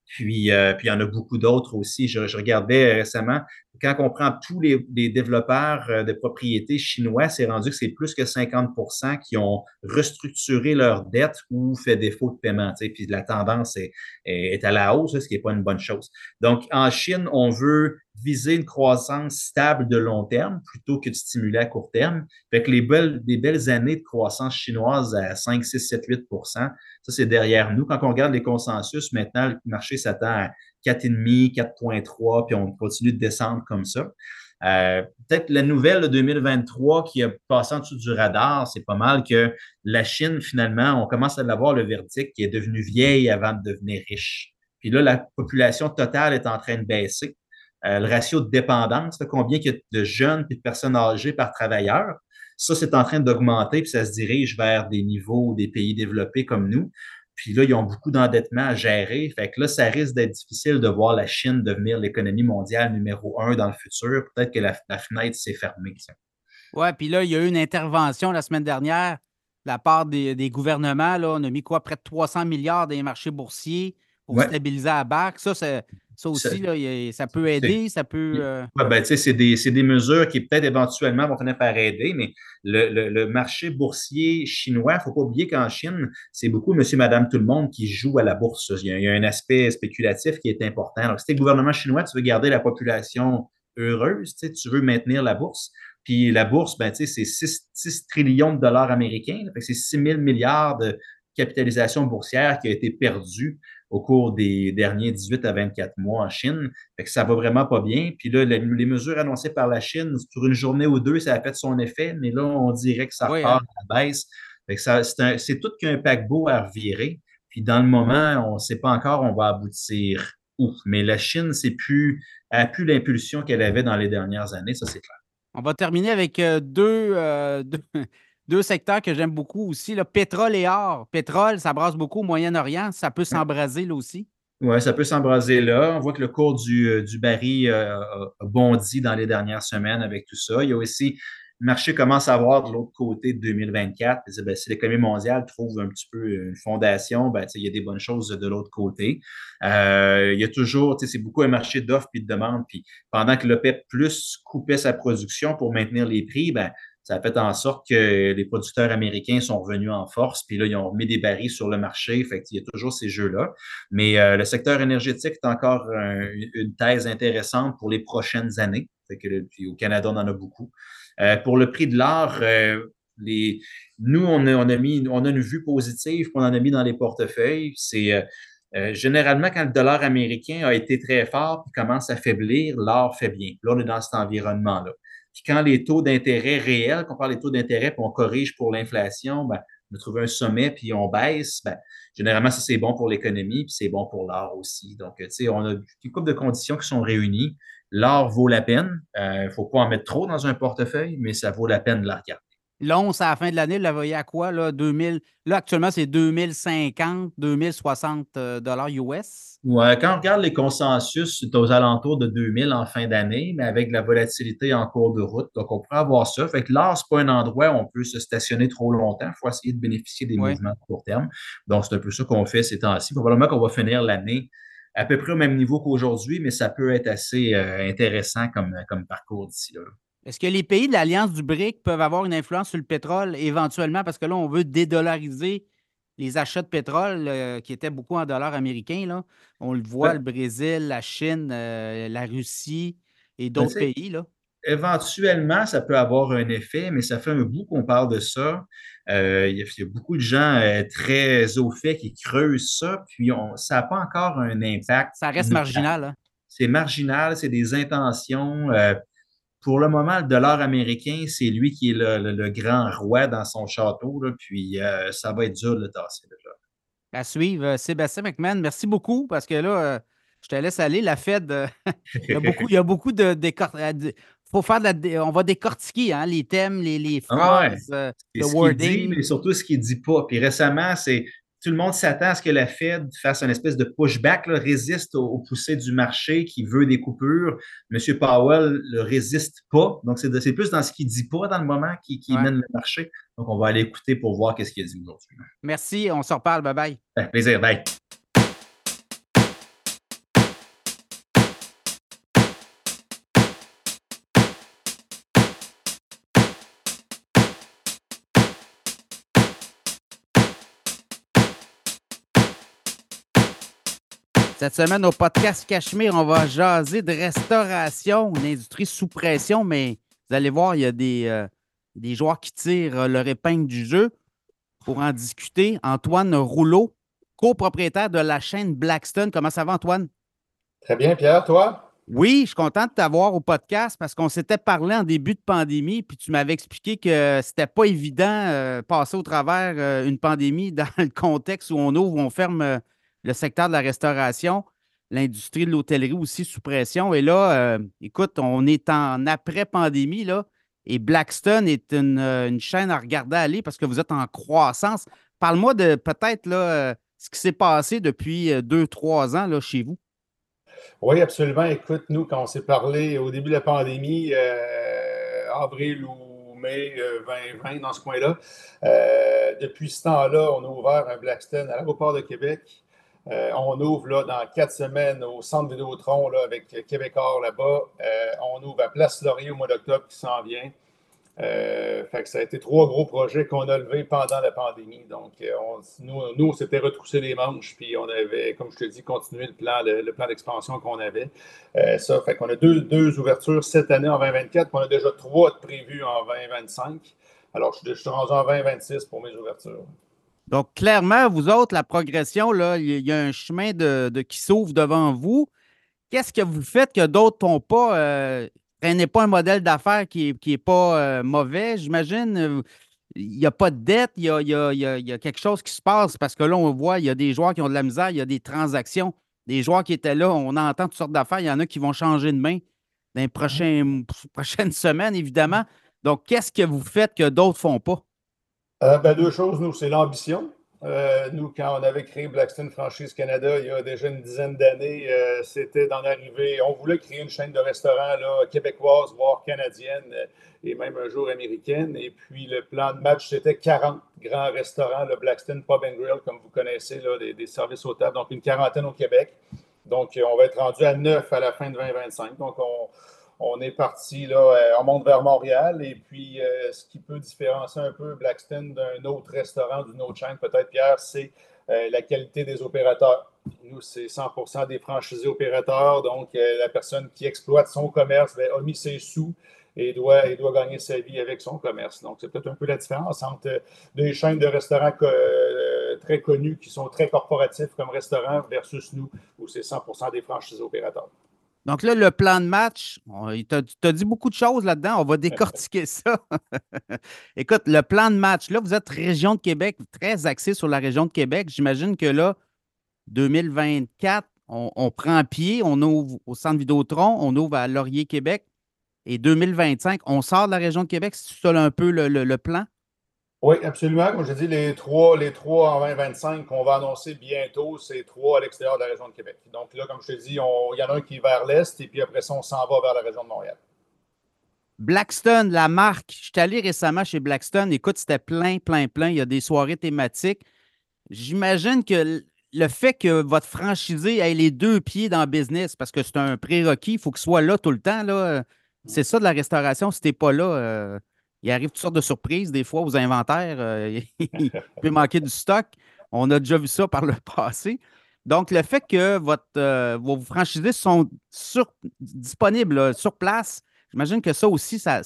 Puis, puis il y en a beaucoup d'autres aussi. Je, je, regardais récemment quand on prend tous les, développeurs euh, de propriétés chinois, c'est rendu que c'est plus que 50% qui ont restructuré leurs dettes ou fait défaut de paiement. Puis la tendance est, à la hausse, ce qui n'est pas une bonne chose. Donc, en Chine, on veut viser une croissance stable de long terme plutôt que de stimuler à court terme. Fait que les belles, les belles années de croissance chinoise à 5, 6, 7, 8% ça, c'est derrière nous. Quand on regarde les consensus, maintenant, le marché s'attend à 4,5, 4,3, puis on continue de descendre comme ça. Euh, peut-être la nouvelle de 2023 qui a passé en dessous du radar, c'est pas mal que la Chine, finalement, on commence à l'avoir le verdict qui est devenu vieille avant de devenir riche. Puis là, la population totale est en train de baisser. Euh, le ratio de dépendance, combien il y a de jeunes et de personnes âgées par travailleur, ça, c'est en train d'augmenter, puis ça se dirige vers des niveaux des pays développés comme nous. Puis là, ils ont beaucoup d'endettement à gérer. Fait que là, ça risque d'être difficile de voir la Chine devenir l'économie mondiale numéro un dans le futur. Peut-être que la, fenêtre s'est fermée. Oui, puis là, il y a eu une intervention la semaine dernière de la part des, gouvernements. Là, on a mis quoi? Près de 300 milliards dans les marchés boursiers pour stabiliser la barque. Ça, c'est ça aussi, ça peut aider, ça peut. Euh, ben, c'est des, des, mesures qui peut-être éventuellement vont finir par aider, mais le, le, marché boursier chinois, il ne faut pas oublier qu'en Chine, c'est beaucoup monsieur, madame, tout le monde qui joue à la bourse. Il y a, un aspect spéculatif qui est important. Alors, si tu es le gouvernement chinois, tu veux garder la population heureuse, tu veux maintenir la bourse. Puis la bourse, ben, c'est 6, 6, trillions de dollars américains. C'est 6 000 milliards de capitalisation boursière qui a été perdue au cours des derniers 18 à 24 mois en Chine. Fait que ça va vraiment pas bien. Puis là, les, mesures annoncées par la Chine, sur une journée ou deux, ça a fait son effet, mais là, on dirait que ça repart hein. à la baisse. C'est tout qu'un paquebot à revirer. Puis dans le moment, on ne sait pas encore on va aboutir où. Mais la Chine, c'est plus, a plus l'impulsion qu'elle avait dans les dernières années, ça c'est clair. On va terminer avec euh, euh, <laughs> deux, deux secteurs que j'aime beaucoup aussi, le pétrole et or. Pétrole, ça brasse beaucoup au Moyen-Orient. Ça peut s'embraser là aussi. Oui, ça peut s'embraser là. On voit que le cours du, euh, du baril euh, a bondi dans les dernières semaines avec tout ça. Il y a aussi le marché commence à voir de l'autre côté de 2024. Ben, si l'économie mondiale trouve un petit peu une fondation, ben, il y a des bonnes choses de l'autre côté. Euh, il y a toujours, c'est beaucoup un marché d'offres et de demandes. Puis pendant que l'OPEP Plus coupait sa production pour maintenir les prix, ben, ça a fait en sorte que les producteurs américains sont revenus en force, puis là, ils ont mis des barils sur le marché. Fait il y a toujours ces jeux-là. Mais euh, le secteur énergétique est encore une thèse intéressante pour les prochaines années. Fait puis au Canada, on en a beaucoup. Euh, pour le prix de l'or, euh, nous, on a, on a, mis, on a une vue positive qu'on en a mis dans les portefeuilles. C'est généralement quand le dollar américain a été très fort puis commence à faiblir, l'or fait bien. Là, on est dans cet environnement-là. Puis quand les taux d'intérêt réels, qu'on parle des taux d'intérêt, puis on corrige pour l'inflation, ben, on a trouvé un sommet, puis on baisse, ben, généralement, ça, c'est bon pour l'économie, puis c'est bon pour l'or aussi. Donc, tu sais, on a une couple de conditions qui sont réunies. L'or vaut la peine. Il euh, ne faut pas en mettre trop dans un portefeuille, mais ça vaut la peine de la regarder. L'once à la fin de l'année, vous la voyez à quoi? Là, 2000, là actuellement, c'est 2050, 2060 euh, dollars US. Ouais, quand on regarde les consensus, c'est aux alentours de 2000 en fin d'année, mais avec la volatilité en cours de route. Donc, on pourrait avoir ça. Fait que l'or, ce n'est pas un endroit où on peut se stationner trop longtemps. Il faut essayer de bénéficier des mouvements de court terme. Donc, c'est un peu ça qu'on fait ces temps-ci. Probablement qu'on va finir l'année à peu près au même niveau qu'aujourd'hui, mais ça peut être assez euh, intéressant comme, comme parcours d'ici là. Est-ce que les pays de l'Alliance du BRIC peuvent avoir une influence sur le pétrole éventuellement? Parce que là, on veut dédollariser les achats de pétrole euh, qui étaient beaucoup en dollars américains. Là. On le voit, le Brésil, la Chine, euh, la Russie et ben, d'autres pays. Là. Éventuellement, ça peut avoir un effet, mais ça fait un bout qu'on parle de ça. Euh, il, y a, beaucoup de gens très au fait qui creusent ça, puis ça n'a pas encore un impact. Ça reste marginal. Hein? C'est marginal, c'est des intentions pour le moment, le dollar américain, c'est lui qui est le, grand roi dans son château. puis euh, ça va être dur de le tasser. À suivre, euh, Sébastien McMahon, merci beaucoup parce que là, euh, je te laisse aller. La Fed, <laughs> il, y a beaucoup, il y a beaucoup de, faut faire de on va décortiquer hein, les thèmes, les, les ah phrases, le wording. mais surtout ce qu'il ne dit pas. Puis récemment, c'est tout le monde s'attend à ce que la Fed fasse une espèce de pushback, résiste aux, poussées du marché qui veut des coupures. M. Powell ne résiste pas. Donc, c'est plus dans ce qu'il ne dit pas dans le moment qui, mène le marché. Donc, on va aller écouter pour voir qu'est-ce qu'il a dit aujourd'hui. Merci. On se reparle. Bye bye. plaisir. Bye. Cette semaine, au podcast Cachemire, on va jaser de restauration, une industrie sous pression, mais vous allez voir, il y a des, euh, des joueurs qui tirent euh, leur épingle du jeu. Pour en discuter, Antoine Rouleau, copropriétaire de la chaîne Blackstone. Comment ça va, Antoine? Très bien, Pierre, toi? Oui, je suis content de t'avoir au podcast parce qu'on s'était parlé en début de pandémie, puis tu m'avais expliqué que c'était pas évident de euh, passer au travers une pandémie <laughs> dans le contexte où on ouvre, on ferme le secteur de la restauration. l'industrie de l'hôtellerie aussi sous pression. Et là, écoute, on est en après-pandémie, là, et Blackstone est une, chaîne à regarder aller parce que vous êtes en croissance. Parle-moi de peut-être là, ce qui s'est passé depuis deux, trois ans là, chez vous. Oui, absolument. Écoute, nous, quand on s'est parlé au début de la pandémie, avril ou 2020, euh, dans ce coin-là. Euh, depuis ce temps-là, on a ouvert un Blackstone à l'aéroport de Québec. Euh, on ouvre dans quatre semaines au centre Vidéotron là, avec Québécois là-bas. on ouvre à Place Laurier au mois d'octobre qui s'en vient. Euh, ça a été trois gros projets qu'on a levés pendant la pandémie. Donc, euh, nous, nous, on s'était retroussé les manches, puis on avait, comme je te dis, continué le plan, d'expansion qu'on avait. Euh, ça fait qu'on a deux, ouvertures cette année en 2024, puis on a déjà trois prévues en 2025. Alors, je, suis rendu en 2026 pour mes ouvertures. Donc, clairement, vous autres, la progression, là, il y a un chemin de, qui s'ouvre devant vous. Qu'est-ce que vous faites que d'autres n'ont pas? n'est pas un modèle d'affaires qui n'est est pas euh, mauvais, j'imagine. Euh, il n'y a pas de dette, il y a, quelque chose qui se passe parce que là, on voit, il y a des joueurs qui ont de la misère, il y a des transactions. Des joueurs qui étaient là, on entend toutes sortes d'affaires. Il y en a qui vont changer de main dans les prochaines semaines, évidemment. Donc, qu'est-ce que vous faites que d'autres ne font pas? Euh, ben, deux choses, nous, c'est l'ambition. Euh, nous, quand on avait créé Blackstone Franchise Canada il y a déjà une dizaine d'années, euh, c'était d'en arriver. On voulait créer une chaîne de restaurants là, québécoise, voire canadienne et même un jour américaine. Et puis, le plan de match, c'était 40 grands restaurants, le Blackstone Pub and Grill, comme vous connaissez, là, des, des, services aux tables, donc une quarantaine au Québec. Donc, on va être rendu à 9 à la fin de 2025. Donc, on on est parti, là, euh, on monte vers Montréal. Et puis, euh, ce qui peut différencier un peu Blackstone d'un autre restaurant, d'une autre chaîne, peut-être, Pierre, c'est euh, la qualité des opérateurs. Nous, c'est 100% des franchisés opérateurs. Donc, la personne qui exploite son commerce ben, a mis ses sous et doit, doit gagner sa vie avec son commerce. Donc, c'est peut-être un peu la différence entre des chaînes de restaurants très connues qui sont très corporatifs comme restaurants versus nous, où c'est 100% des franchisés opérateurs. Donc là, le plan de match, tu as, dit beaucoup de choses là-dedans. On va décortiquer <laughs> ça. Écoute, le plan de match, là, vous êtes région de Québec, très axé sur la région de Québec. J'imagine que là, 2024, on, prend pied, on ouvre au centre Vidéotron, on ouvre à Laurier, Québec. Et 2025, on sort de la région de Québec. C'est ça un peu le plan? Oui, absolument. Comme je dis, les trois, les trois en 2025 qu'on va annoncer bientôt, c'est trois à l'extérieur de la région de Québec. Donc là, comme je te dis, il y en a un qui est vers l'est et puis après ça, on s'en va vers la région de Montréal. Blackstone, la marque. Je suis allé récemment chez Blackstone. Écoute, c'était plein, plein, plein. Il y a des soirées thématiques. J'imagine que le fait que votre franchisé ait les deux pieds dans le business, parce que c'est un prérequis, il faut qu'il soit là tout le temps. Là. C'est ça de la restauration. Si tu n'es pas là, euh, il arrive toutes sortes de surprises des fois aux inventaires. Euh, <laughs> il <laughs> peut manquer du stock. On a déjà vu ça par le <laughs> passé. Donc, le fait que votre, euh, vos franchisés sont disponibles sur place, j'imagine que ça aussi, ça,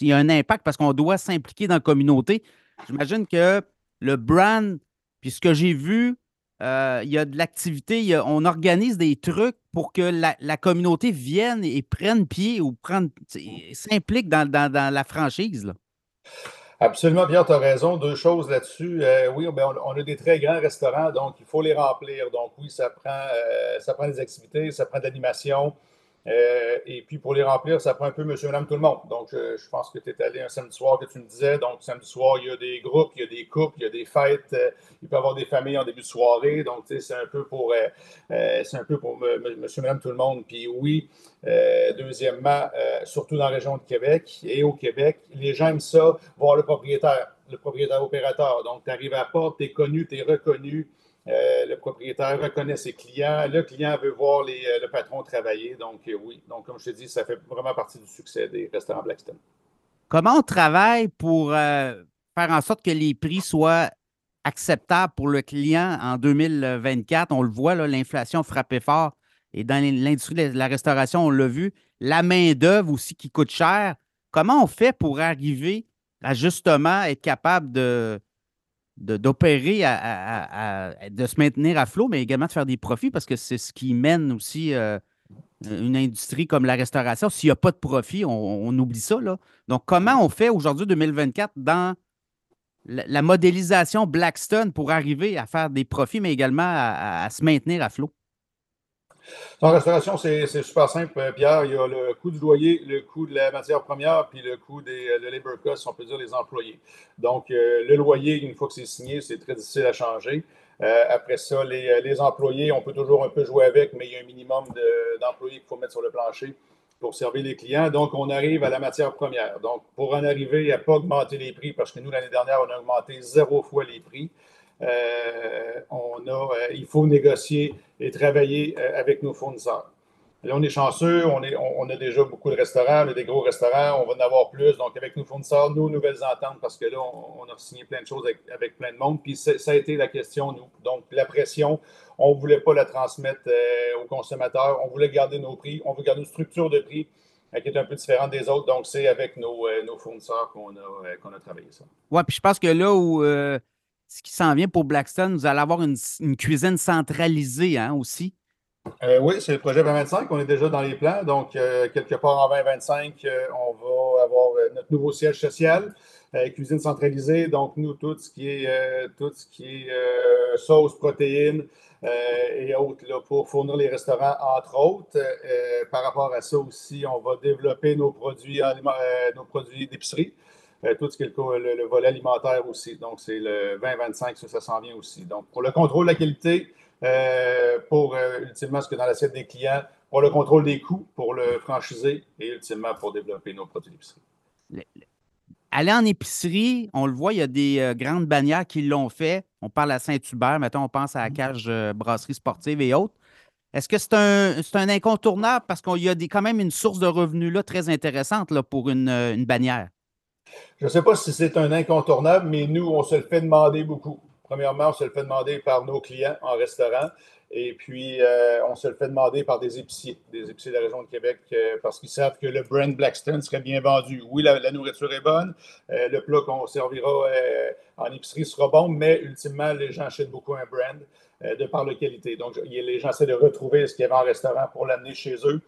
il y a un impact parce qu'on doit s'impliquer dans la communauté. J'imagine que le brand, puis ce que j'ai vu, euh, il y a de l'activité, on organise des trucs pour que la, communauté vienne et prenne pied ou s'implique dans, la franchise. Absolument, bien, tu as raison. Deux choses là-dessus. Euh, oui, ben, on, a des très grands restaurants, donc il faut les remplir. Donc oui, ça prend, euh, ça prend des activités, ça prend de l'animation. Euh, et puis pour les remplir, ça prend un peu monsieur, madame, tout le monde. Donc je, pense que tu es allé un samedi soir que tu me disais. Donc samedi soir, il y a des groupes, il y a des couples, il y a des fêtes. Euh, il peut y avoir des familles en début de soirée. Donc c'est un peu pour, euh, c'est un peu pour monsieur, madame, tout le monde. Puis oui, deuxièmement, surtout dans la région de Québec et au Québec, les gens aiment ça, voir le propriétaire, le propriétaire opérateur. Donc tu arrives à la porte, tu es connu, tu es reconnu. Euh, le propriétaire reconnaît ses clients. Le client veut voir euh, le patron travailler. Donc, euh, oui. Donc, comme je te dis, ça fait vraiment partie du succès des restaurants Blackstone. Comment on travaille pour faire en sorte que les prix soient acceptables pour le client en 2024? On le voit, l'inflation frappait fort. Et dans l'industrie de la restauration, on l'a vu. La main-d'œuvre aussi qui coûte cher. Comment on fait pour arriver à justement être capable de, d'opérer, à, de se maintenir à flot, mais également de faire des profits parce que c'est ce qui mène aussi euh, une industrie comme la restauration. S'il n'y a pas de profit, on, oublie ça. Là. Donc, comment on fait aujourd'hui, 2024, dans la, modélisation Blackstone pour arriver à faire des profits, mais également à, se maintenir à flot? En restauration, c'est super simple, euh, Pierre. Il y a le coût du loyer, le coût de la matière première, puis le coût des euh, labor costs, on peut dire les employés. Donc, euh, le loyer, une fois que c'est signé, c'est très difficile à changer. après ça, les, employés, on peut toujours un peu jouer avec, mais il y a un minimum d'employés qu'il faut mettre sur le plancher pour servir les clients. Donc, on arrive à la matière première. Donc, pour en arriver à ne pas augmenter les prix, parce que nous, l'année dernière, on a augmenté zéro fois les prix. Euh, on a, euh, il faut négocier et travailler euh, avec nos fournisseurs. Là, on est chanceux, on, a déjà beaucoup de restaurants, des gros restaurants, on va en avoir plus. Donc, avec nos fournisseurs, nos nouvelles ententes, parce que là, on, a signé plein de choses avec, plein de monde. Puis, ça a été la question, nous. Donc, la pression, on ne voulait pas la transmettre aux consommateurs. On voulait garder nos prix. On veut garder une structure de prix qui est un peu différente des autres. Donc, c'est avec nos, fournisseurs qu'on a, a travaillé ça. Oui, puis je pense que là où ce qui s'en vient pour Blackstone, vous allez avoir une, cuisine centralisée hein, aussi. Euh, oui, c'est le projet 2025. On est déjà dans les plans. Donc, euh, quelque part en 2025, euh, on va avoir notre nouveau siège social, cuisine centralisée. Donc, nous, tout ce qui est, tout ce qui est sauce, protéines et autres là, pour fournir les restaurants, entre autres. par rapport à ça aussi, on va développer nos produits, nos produits d'épicerie. Euh, tout ce qui est le, volet alimentaire aussi. Donc, c'est le 2025, ça, ça s'en vient aussi. Donc, pour le contrôle de la qualité, euh, pour euh, ultimement ce que dans l'assiette des clients, pour le contrôle des coûts, pour le franchiser et ultimement pour développer nos produits d'épicerie. Aller en épicerie, on le voit, il y a des grandes bannières qui l'ont fait. On parle à Saint-Hubert, maintenant on pense à la mm-hmm. cage brasserie sportive et autres. Est-ce que c'est un, un, incontournable parce qu'il y a des, quand même une source de revenus là, très intéressante là, pour une, une bannière? Je ne sais pas si c'est un incontournable, mais nous, on se le fait demander beaucoup. Premièrement, on se le fait demander par nos clients en restaurant. Et puis, euh, on se le fait demander par des épiciers, des épiciers de la région de Québec, euh, parce qu'ils savent que le brand Blackstone serait bien vendu. Oui, la, nourriture est bonne, euh, le plat qu'on servira en épicerie sera bon, mais ultimement, les gens achètent beaucoup un brand de par la qualité. Donc, les gens essaient de retrouver ce qu'il y avait en restaurant pour l'amener chez eux.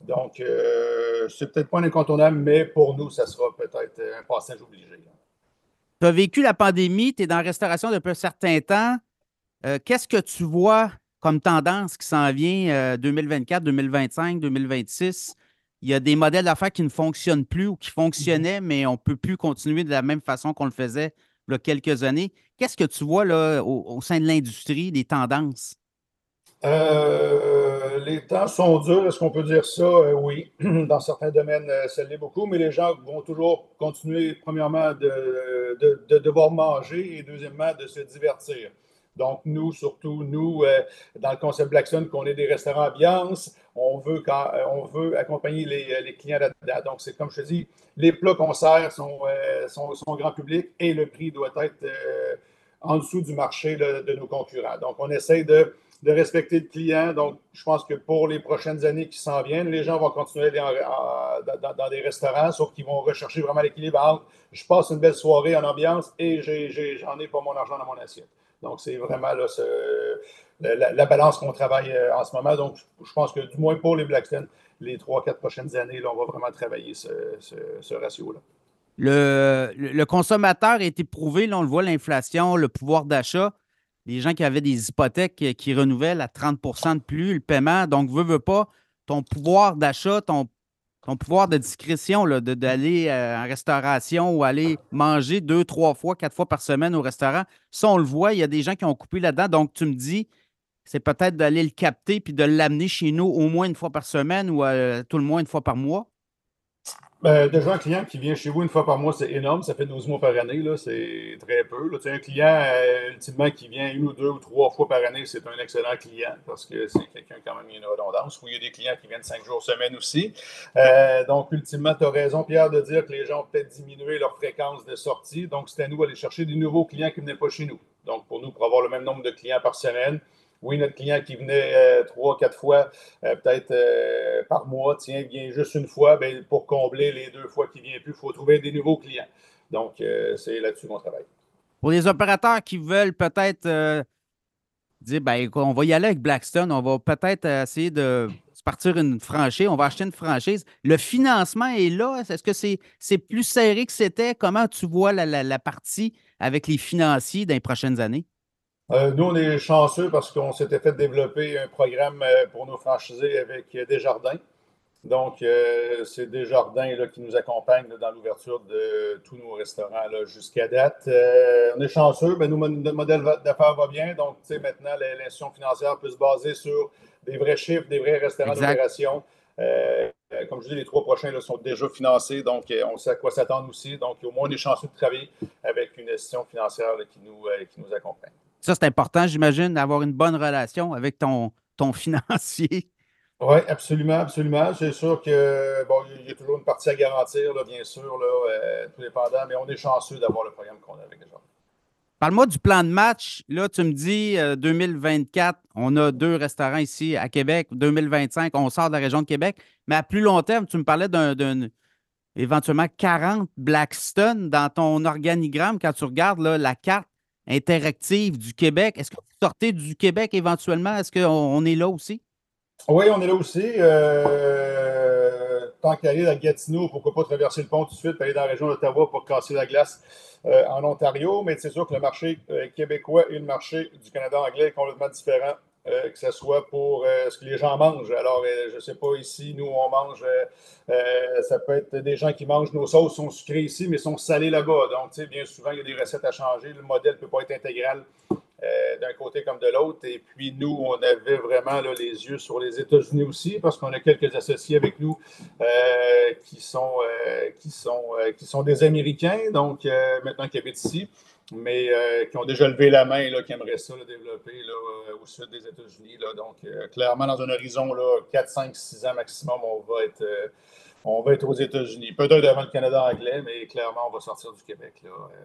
Donc, euh, c'est peut-être pas un incontournable, mais pour nous, ça sera peut-être un passage obligé. Tu as vécu la pandémie, tu es dans la restauration depuis un certain temps. Euh, qu'est-ce que tu vois comme tendance qui s'en vient 2024, 2025, 2026? Il y a des modèles d'affaires qui ne fonctionnent plus ou qui fonctionnaient, mais on ne peut plus continuer de la même façon qu'on le faisait il y a quelques années. Qu'est-ce que tu vois là, au, sein de l'industrie, des tendances? Euh, les temps sont durs, est-ce qu'on peut dire ça? Euh, oui, <clears throat> dans certains domaines, euh, ça l'est beaucoup, mais les gens vont toujours continuer, premièrement, de, de, devoir manger et deuxièmement, de se divertir. Donc, nous, surtout, nous, dans le concept Blackstone, qu'on est des restaurants ambiance, on veut, on veut accompagner les, les clients là-dedans. Donc, c'est comme je te dis, les plats qu'on sert sont, sont, sont, grand public et le prix doit être en dessous du marché de nos concurrents. Donc, on essaie de de respecter le client. Donc, je pense que pour les prochaines années qui s'en viennent, les gens vont continuer à aller dans, des restaurants, sauf qu'ils vont rechercher vraiment l'équilibre entre je passe une belle soirée en ambiance et j'en ai, pas mon argent dans mon assiette. Donc, c'est vraiment la, balance qu'on travaille euh, en ce moment. Donc, je pense que du moins pour les Blackstone, les trois, quatre prochaines années, on va vraiment travailler ce, ratio-là. Le, le, consommateur est éprouvé, là, on le voit, l'inflation, le pouvoir d'achat les gens qui avaient des hypothèques qui renouvellent à 30% de plus le paiement. Donc, veux, veux pas, ton pouvoir d'achat, ton, ton pouvoir de discrétion d'aller euh, en restauration ou aller manger deux, trois fois, quatre fois par semaine au restaurant, ça, on le voit, il y a des gens qui ont coupé là-dedans. Donc, tu me dis, c'est peut-être d'aller le capter puis de l'amener chez nous au moins une fois par semaine ou euh, tout le moins une fois par mois. Ben, déjà, un client qui vient chez vous une fois par mois, c'est énorme. Ça fait 12 mois par année. C'est très peu. Là. Un client, euh, ultimement, qui vient une ou deux ou trois fois par année, c'est un excellent client parce que c'est quelqu'un quand même une redondance. Ou il y a des clients qui viennent cinq jours semaine aussi. Euh, donc, ultimement, tu as raison, Pierre, de dire que les gens ont peut-être diminué leur fréquence de sortie. Donc, c'est à nous d'aller chercher des nouveaux clients qui ne venaient pas chez nous. Donc, pour nous, pour avoir le même nombre de clients par semaine, oui, notre client qui venait euh, trois, quatre fois, euh, peut-être euh, par mois, tiens, vient juste une fois, bien, pour combler les deux fois qu'il ne vient plus, il faut trouver des nouveaux clients. Donc, c'est là-dessus qu'on travaille. Pour les opérateurs qui veulent peut-être dire, ben, on va y aller avec Blackstone, on va peut-être essayer de partir une franchise, on va acheter une franchise. Le financement est là. Est-ce que c'est plus serré que c'était? Comment tu vois la, la partie avec les financiers dans les prochaines années? Nous, on est chanceux parce qu'on s'était fait développer un programme pour nos franchisés avec Desjardins. Donc, euh, c'est Desjardins là, qui nous accompagne dans l'ouverture de tous nos restaurants jusqu'à date. Euh, on est chanceux, mais nous, notre modèle d'affaires va bien. Donc, maintenant, l'institution financière peut se baser sur des vrais chiffres, des vrais restaurants d'opération. Euh, comme je dis, les trois prochains là, sont déjà financés, donc on sait à quoi s'attendre aussi. Donc, au moins, on est chanceux de travailler avec une institution financière qui, nous, qui nous accompagne. Ça, c'est important, j'imagine, d'avoir une bonne relation avec ton, ton <laughs> financier. Oui, absolument, absolument. C'est sûr que bon, il y a toujours une partie à garantir, là, bien sûr, là, euh, tout dépendant, mais on est chanceux d'avoir le programme qu'on a avec les gens. Parle-moi du plan de match. Là, tu me dis 2024, euh, on a deux restaurants ici à Québec. 2025, on sort de la région de Québec. Mais à plus long terme, tu me parlais d'un éventuellement 40 Blackstone dans ton organigramme quand tu regardes là, la carte interactive du Québec. Est-ce que vous sortez du Québec éventuellement? Est-ce qu'on est là aussi? Oui, on est là aussi. Euh, tant qu'aller à Gatineau, pourquoi pas traverser le pont tout de suite, aller dans la région d'Ottawa pour casser la glace euh, en Ontario. Mais c'est sûr que le marché euh, québécois et le marché du Canada anglais est complètement différent. Que ce soit pour ce que les gens mangent. Alors, je ne sais pas, ici, nous, on mange, ça peut être des gens qui mangent nos sauces, sont sucrées ici, mais sont salées là-bas. Donc, tu sais, bien souvent, il y a des recettes à changer. Le modèle ne peut pas être intégral euh, d'un côté comme de l'autre. Et puis nous, on avait vraiment les yeux sur les États-Unis aussi, parce qu'on a quelques associés avec nous euh, qui, sont, euh, qui, sont, qui sont des Américains, donc maintenant qui habitent ici, mais qui ont déjà levé la main, là, qui aimeraient ça développer au sud des États-Unis. Donc clairement, dans un horizon là, 4, 5, 6 ans maximum, on va être on va être aux États-Unis. Peut-être devant le Canada anglais, mais clairement, on va sortir du Québec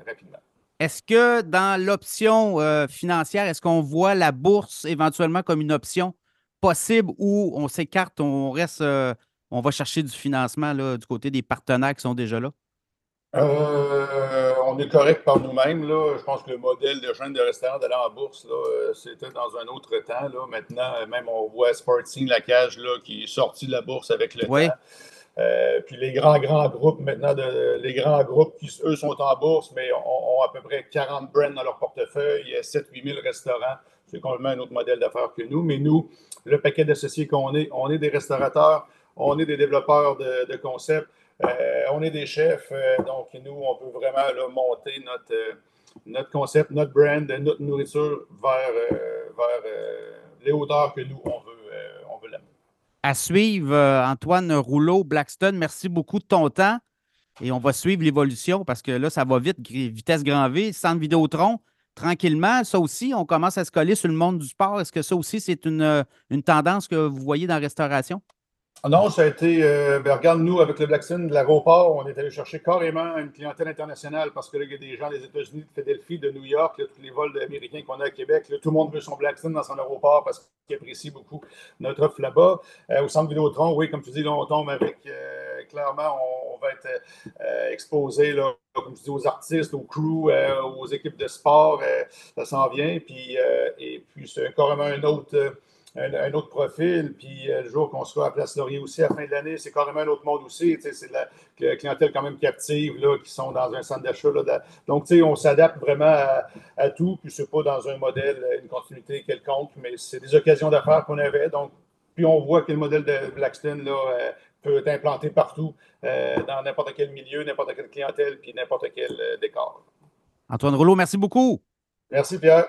rapidement. Est-ce que dans l'option euh, financière, est-ce qu'on voit la bourse éventuellement comme une option possible où on s'écarte, on reste, euh, on va chercher du financement là, du côté des partenaires qui sont déjà là? Euh, on est correct par nous-mêmes. Je pense que le modèle de chaîne de restaurants d'aller en bourse, c'était dans un autre temps. Là. Maintenant, même on voit Sporting, la cage là, qui est sorti de la bourse avec le temps. Euh, puis les grands, grands groupes, maintenant, de, les grands groupes qui, eux, sont en bourse, mais ont, à peu près 40 brands dans leur portefeuille, il y a 7-8 000 restaurants. C'est complètement un autre modèle d'affaires que nous. Mais nous, le paquet d'associés qu'on est, on est des restaurateurs, on est des développeurs de, concepts, euh, on est des chefs. Euh, donc, nous, on peut vraiment monter notre, notre concept, notre brand, notre nourriture vers, vers les hauteurs que nous, on veut à suivre, euh, Antoine Rouleau, Blackstone. Merci beaucoup de ton temps. Et on va suivre l'évolution parce que là, ça va vite, vitesse grand V, centre Vidéotron. Tranquillement, ça aussi, on commence à se coller sur le monde du sport. Est-ce que ça aussi, c'est une, euh, une tendance que vous voyez dans la restauration? Ah non, ça a été. Euh, ben, regarde, nous, avec le Blackstone de l'aéroport, on est allé chercher carrément une clientèle internationale parce que là, il y a des gens des États-Unis, de Philadelphie, de New York, tous les vols américains qu'on a à Québec. tout le monde veut son Blackstone dans son aéroport parce qu'il apprécie beaucoup notre offre là-bas. Euh, au centre Vidéotron, oui, comme tu dis, là, on tombe avec. Euh, clairement, on, va être exposé, là, comme tu dis, aux artistes, aux crews, aux équipes de sport. ça s'en vient. Puis, et puis, c'est carrément un autre un, autre profil. Puis euh, le jour qu'on sera à Place Laurier aussi à la fin de l'année, c'est carrément un autre monde aussi. C'est de la clientèle quand même captive là, qui sont dans un centre d'achat. Donc, on s'adapte vraiment à, tout. Puis c'est pas dans un modèle, une continuité quelconque, mais c'est des occasions d'affaires qu'on avait. Donc, puis on voit que le modèle de Blackstone là, euh, peut être implanté partout, euh, dans n'importe quel milieu, n'importe quelle clientèle, puis n'importe quel décor. Antoine Rouleau, merci beaucoup. Merci, Pierre.